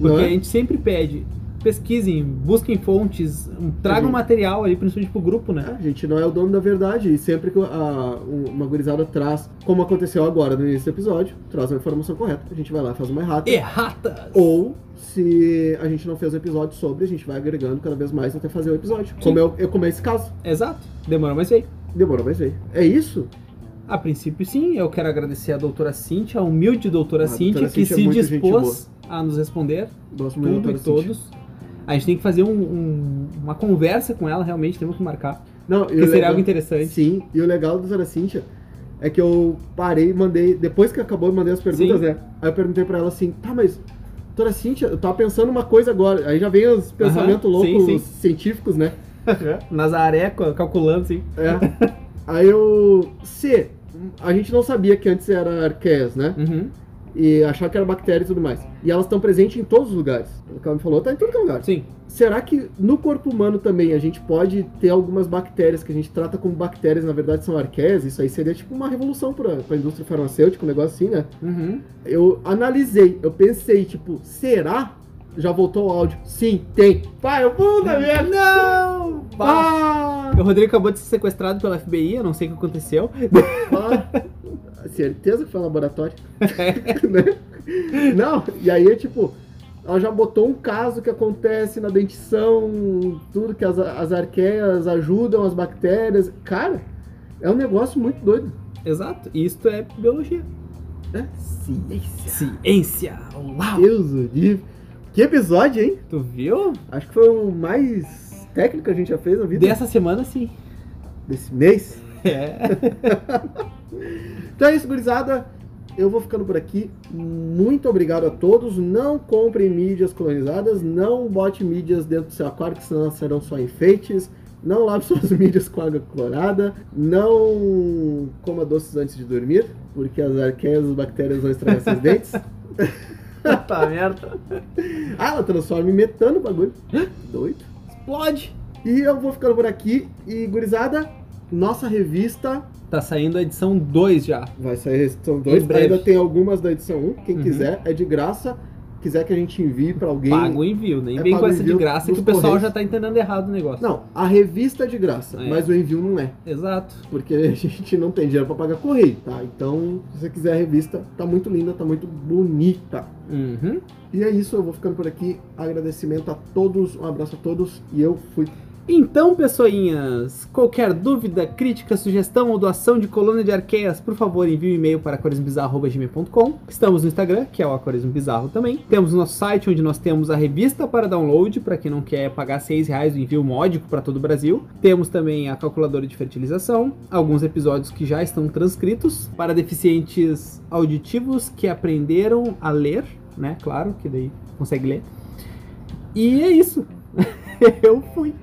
Porque é? a gente sempre pede, pesquisem, busquem fontes, tragam Uhum. material ali, principalmente pro grupo, É, né? a gente não é o dono da verdade e sempre que a, um- uma gurizada traz, como aconteceu agora no início do episódio, traz a informação correta, a gente vai lá e faz uma errata. Erratas! Ou se a gente não fez o episódio sobre, a gente vai agregando cada vez mais até fazer o episódio. Como é, o- é como é esse caso. Exato. Demorou, mas veio. Demorou, mas veio. É isso? A princípio, sim. Eu quero agradecer a doutora Cíntia, a humilde doutora A doutora que Cíntia é se gente dispôs a nos responder Gosto muito tudo e todos. A gente tem que fazer um- um- uma conversa com ela, realmente, temos que marcar. Não, Que seria legal- algo interessante. Sim, e o legal da doutora Cíntia é que eu parei e mandei, depois que acabou, eu mandei as perguntas, Sim. né? Aí eu perguntei pra ela assim, tá, mas, doutora Cíntia, eu tava pensando uma coisa agora. Aí já vem os pensamentos Aham, sim, loucos sim. científicos, né? Nazaré, cal- calculando, assim. É. Aí eu. Se, a gente não sabia que antes era arqueias, né? Uhum. E achava que era bactéria e tudo mais. E elas estão presentes em todos os lugares. O que ela me falou, tá em todo lugar. Sim. Será que no corpo humano também a gente pode ter algumas bactérias que a gente trata como bactérias, na verdade são arqueias? Isso aí seria tipo uma revolução pra, pra indústria farmacêutica, um negócio assim, né? Uhum. Eu analisei, eu pensei, tipo, será? Já voltou o áudio? Sim, tem. Pai, eu puta merda! Não! Ah! O Rodrigo acabou de ser sequestrado pela FBI, eu não sei o que aconteceu. Ah, certeza que foi um laboratório. Né? Não, e aí é tipo, ela já botou um caso que acontece na dentição, tudo que as, as arqueias ajudam as bactérias. Cara, é um negócio muito doido. Exato. Isto é biologia. É ciência. Ciência! Uau! Deus o livre. Que episódio, hein? Tu viu? Acho que foi o mais técnico que a gente já fez na vida Dessa semana, sim. desse mês. É. Então é isso, gurizada. Eu vou ficando por aqui. Muito obrigado a todos. Não comprem mídias colonizadas. Não bote mídias dentro do seu aquário, que senão serão só enfeites. Não lave suas mídias com água clorada. Não coma doces antes de dormir, porque as arqueias e as bactérias vão estragar seus dentes. tá merda. Ah, ela transforma em metano o bagulho. Doido. Explode! E eu vou ficando por aqui. E, gurizada, nossa revista Tá saindo a edição 2 já. Vai sair a edição 2. Em breve. Ainda tem algumas da edição 1. Quem Uhum. quiser, é de graça. Quiser que a gente envie pra alguém. Paga o envio, nem É vem com pago o essa de graça que o pessoal Correios. já tá entendendo errado o negócio. Não, a revista é de graça, É. mas o envio não é. Exato. Porque a gente não tem dinheiro pra pagar correio, tá? Então, se você quiser a revista, tá muito linda, tá muito bonita. Uhum. E é isso, eu vou ficando por aqui. Agradecimento a todos, um abraço a todos e eu fui. Então, pessoinhas, qualquer dúvida, crítica, sugestão ou doação de colônia de arqueias, por favor, envie um e-mail para aquarismobizarro.gmail.com. Estamos no Instagram, que é o Aquarismo Bizarro também. Temos o nosso site, onde nós temos a revista para download, para quem não quer pagar 6 reais o envio módico para todo o Brasil. Temos também a calculadora de fertilização, alguns episódios que já estão transcritos para deficientes auditivos que aprenderam a ler, né? Claro, que daí consegue ler. E é isso. Eu fui.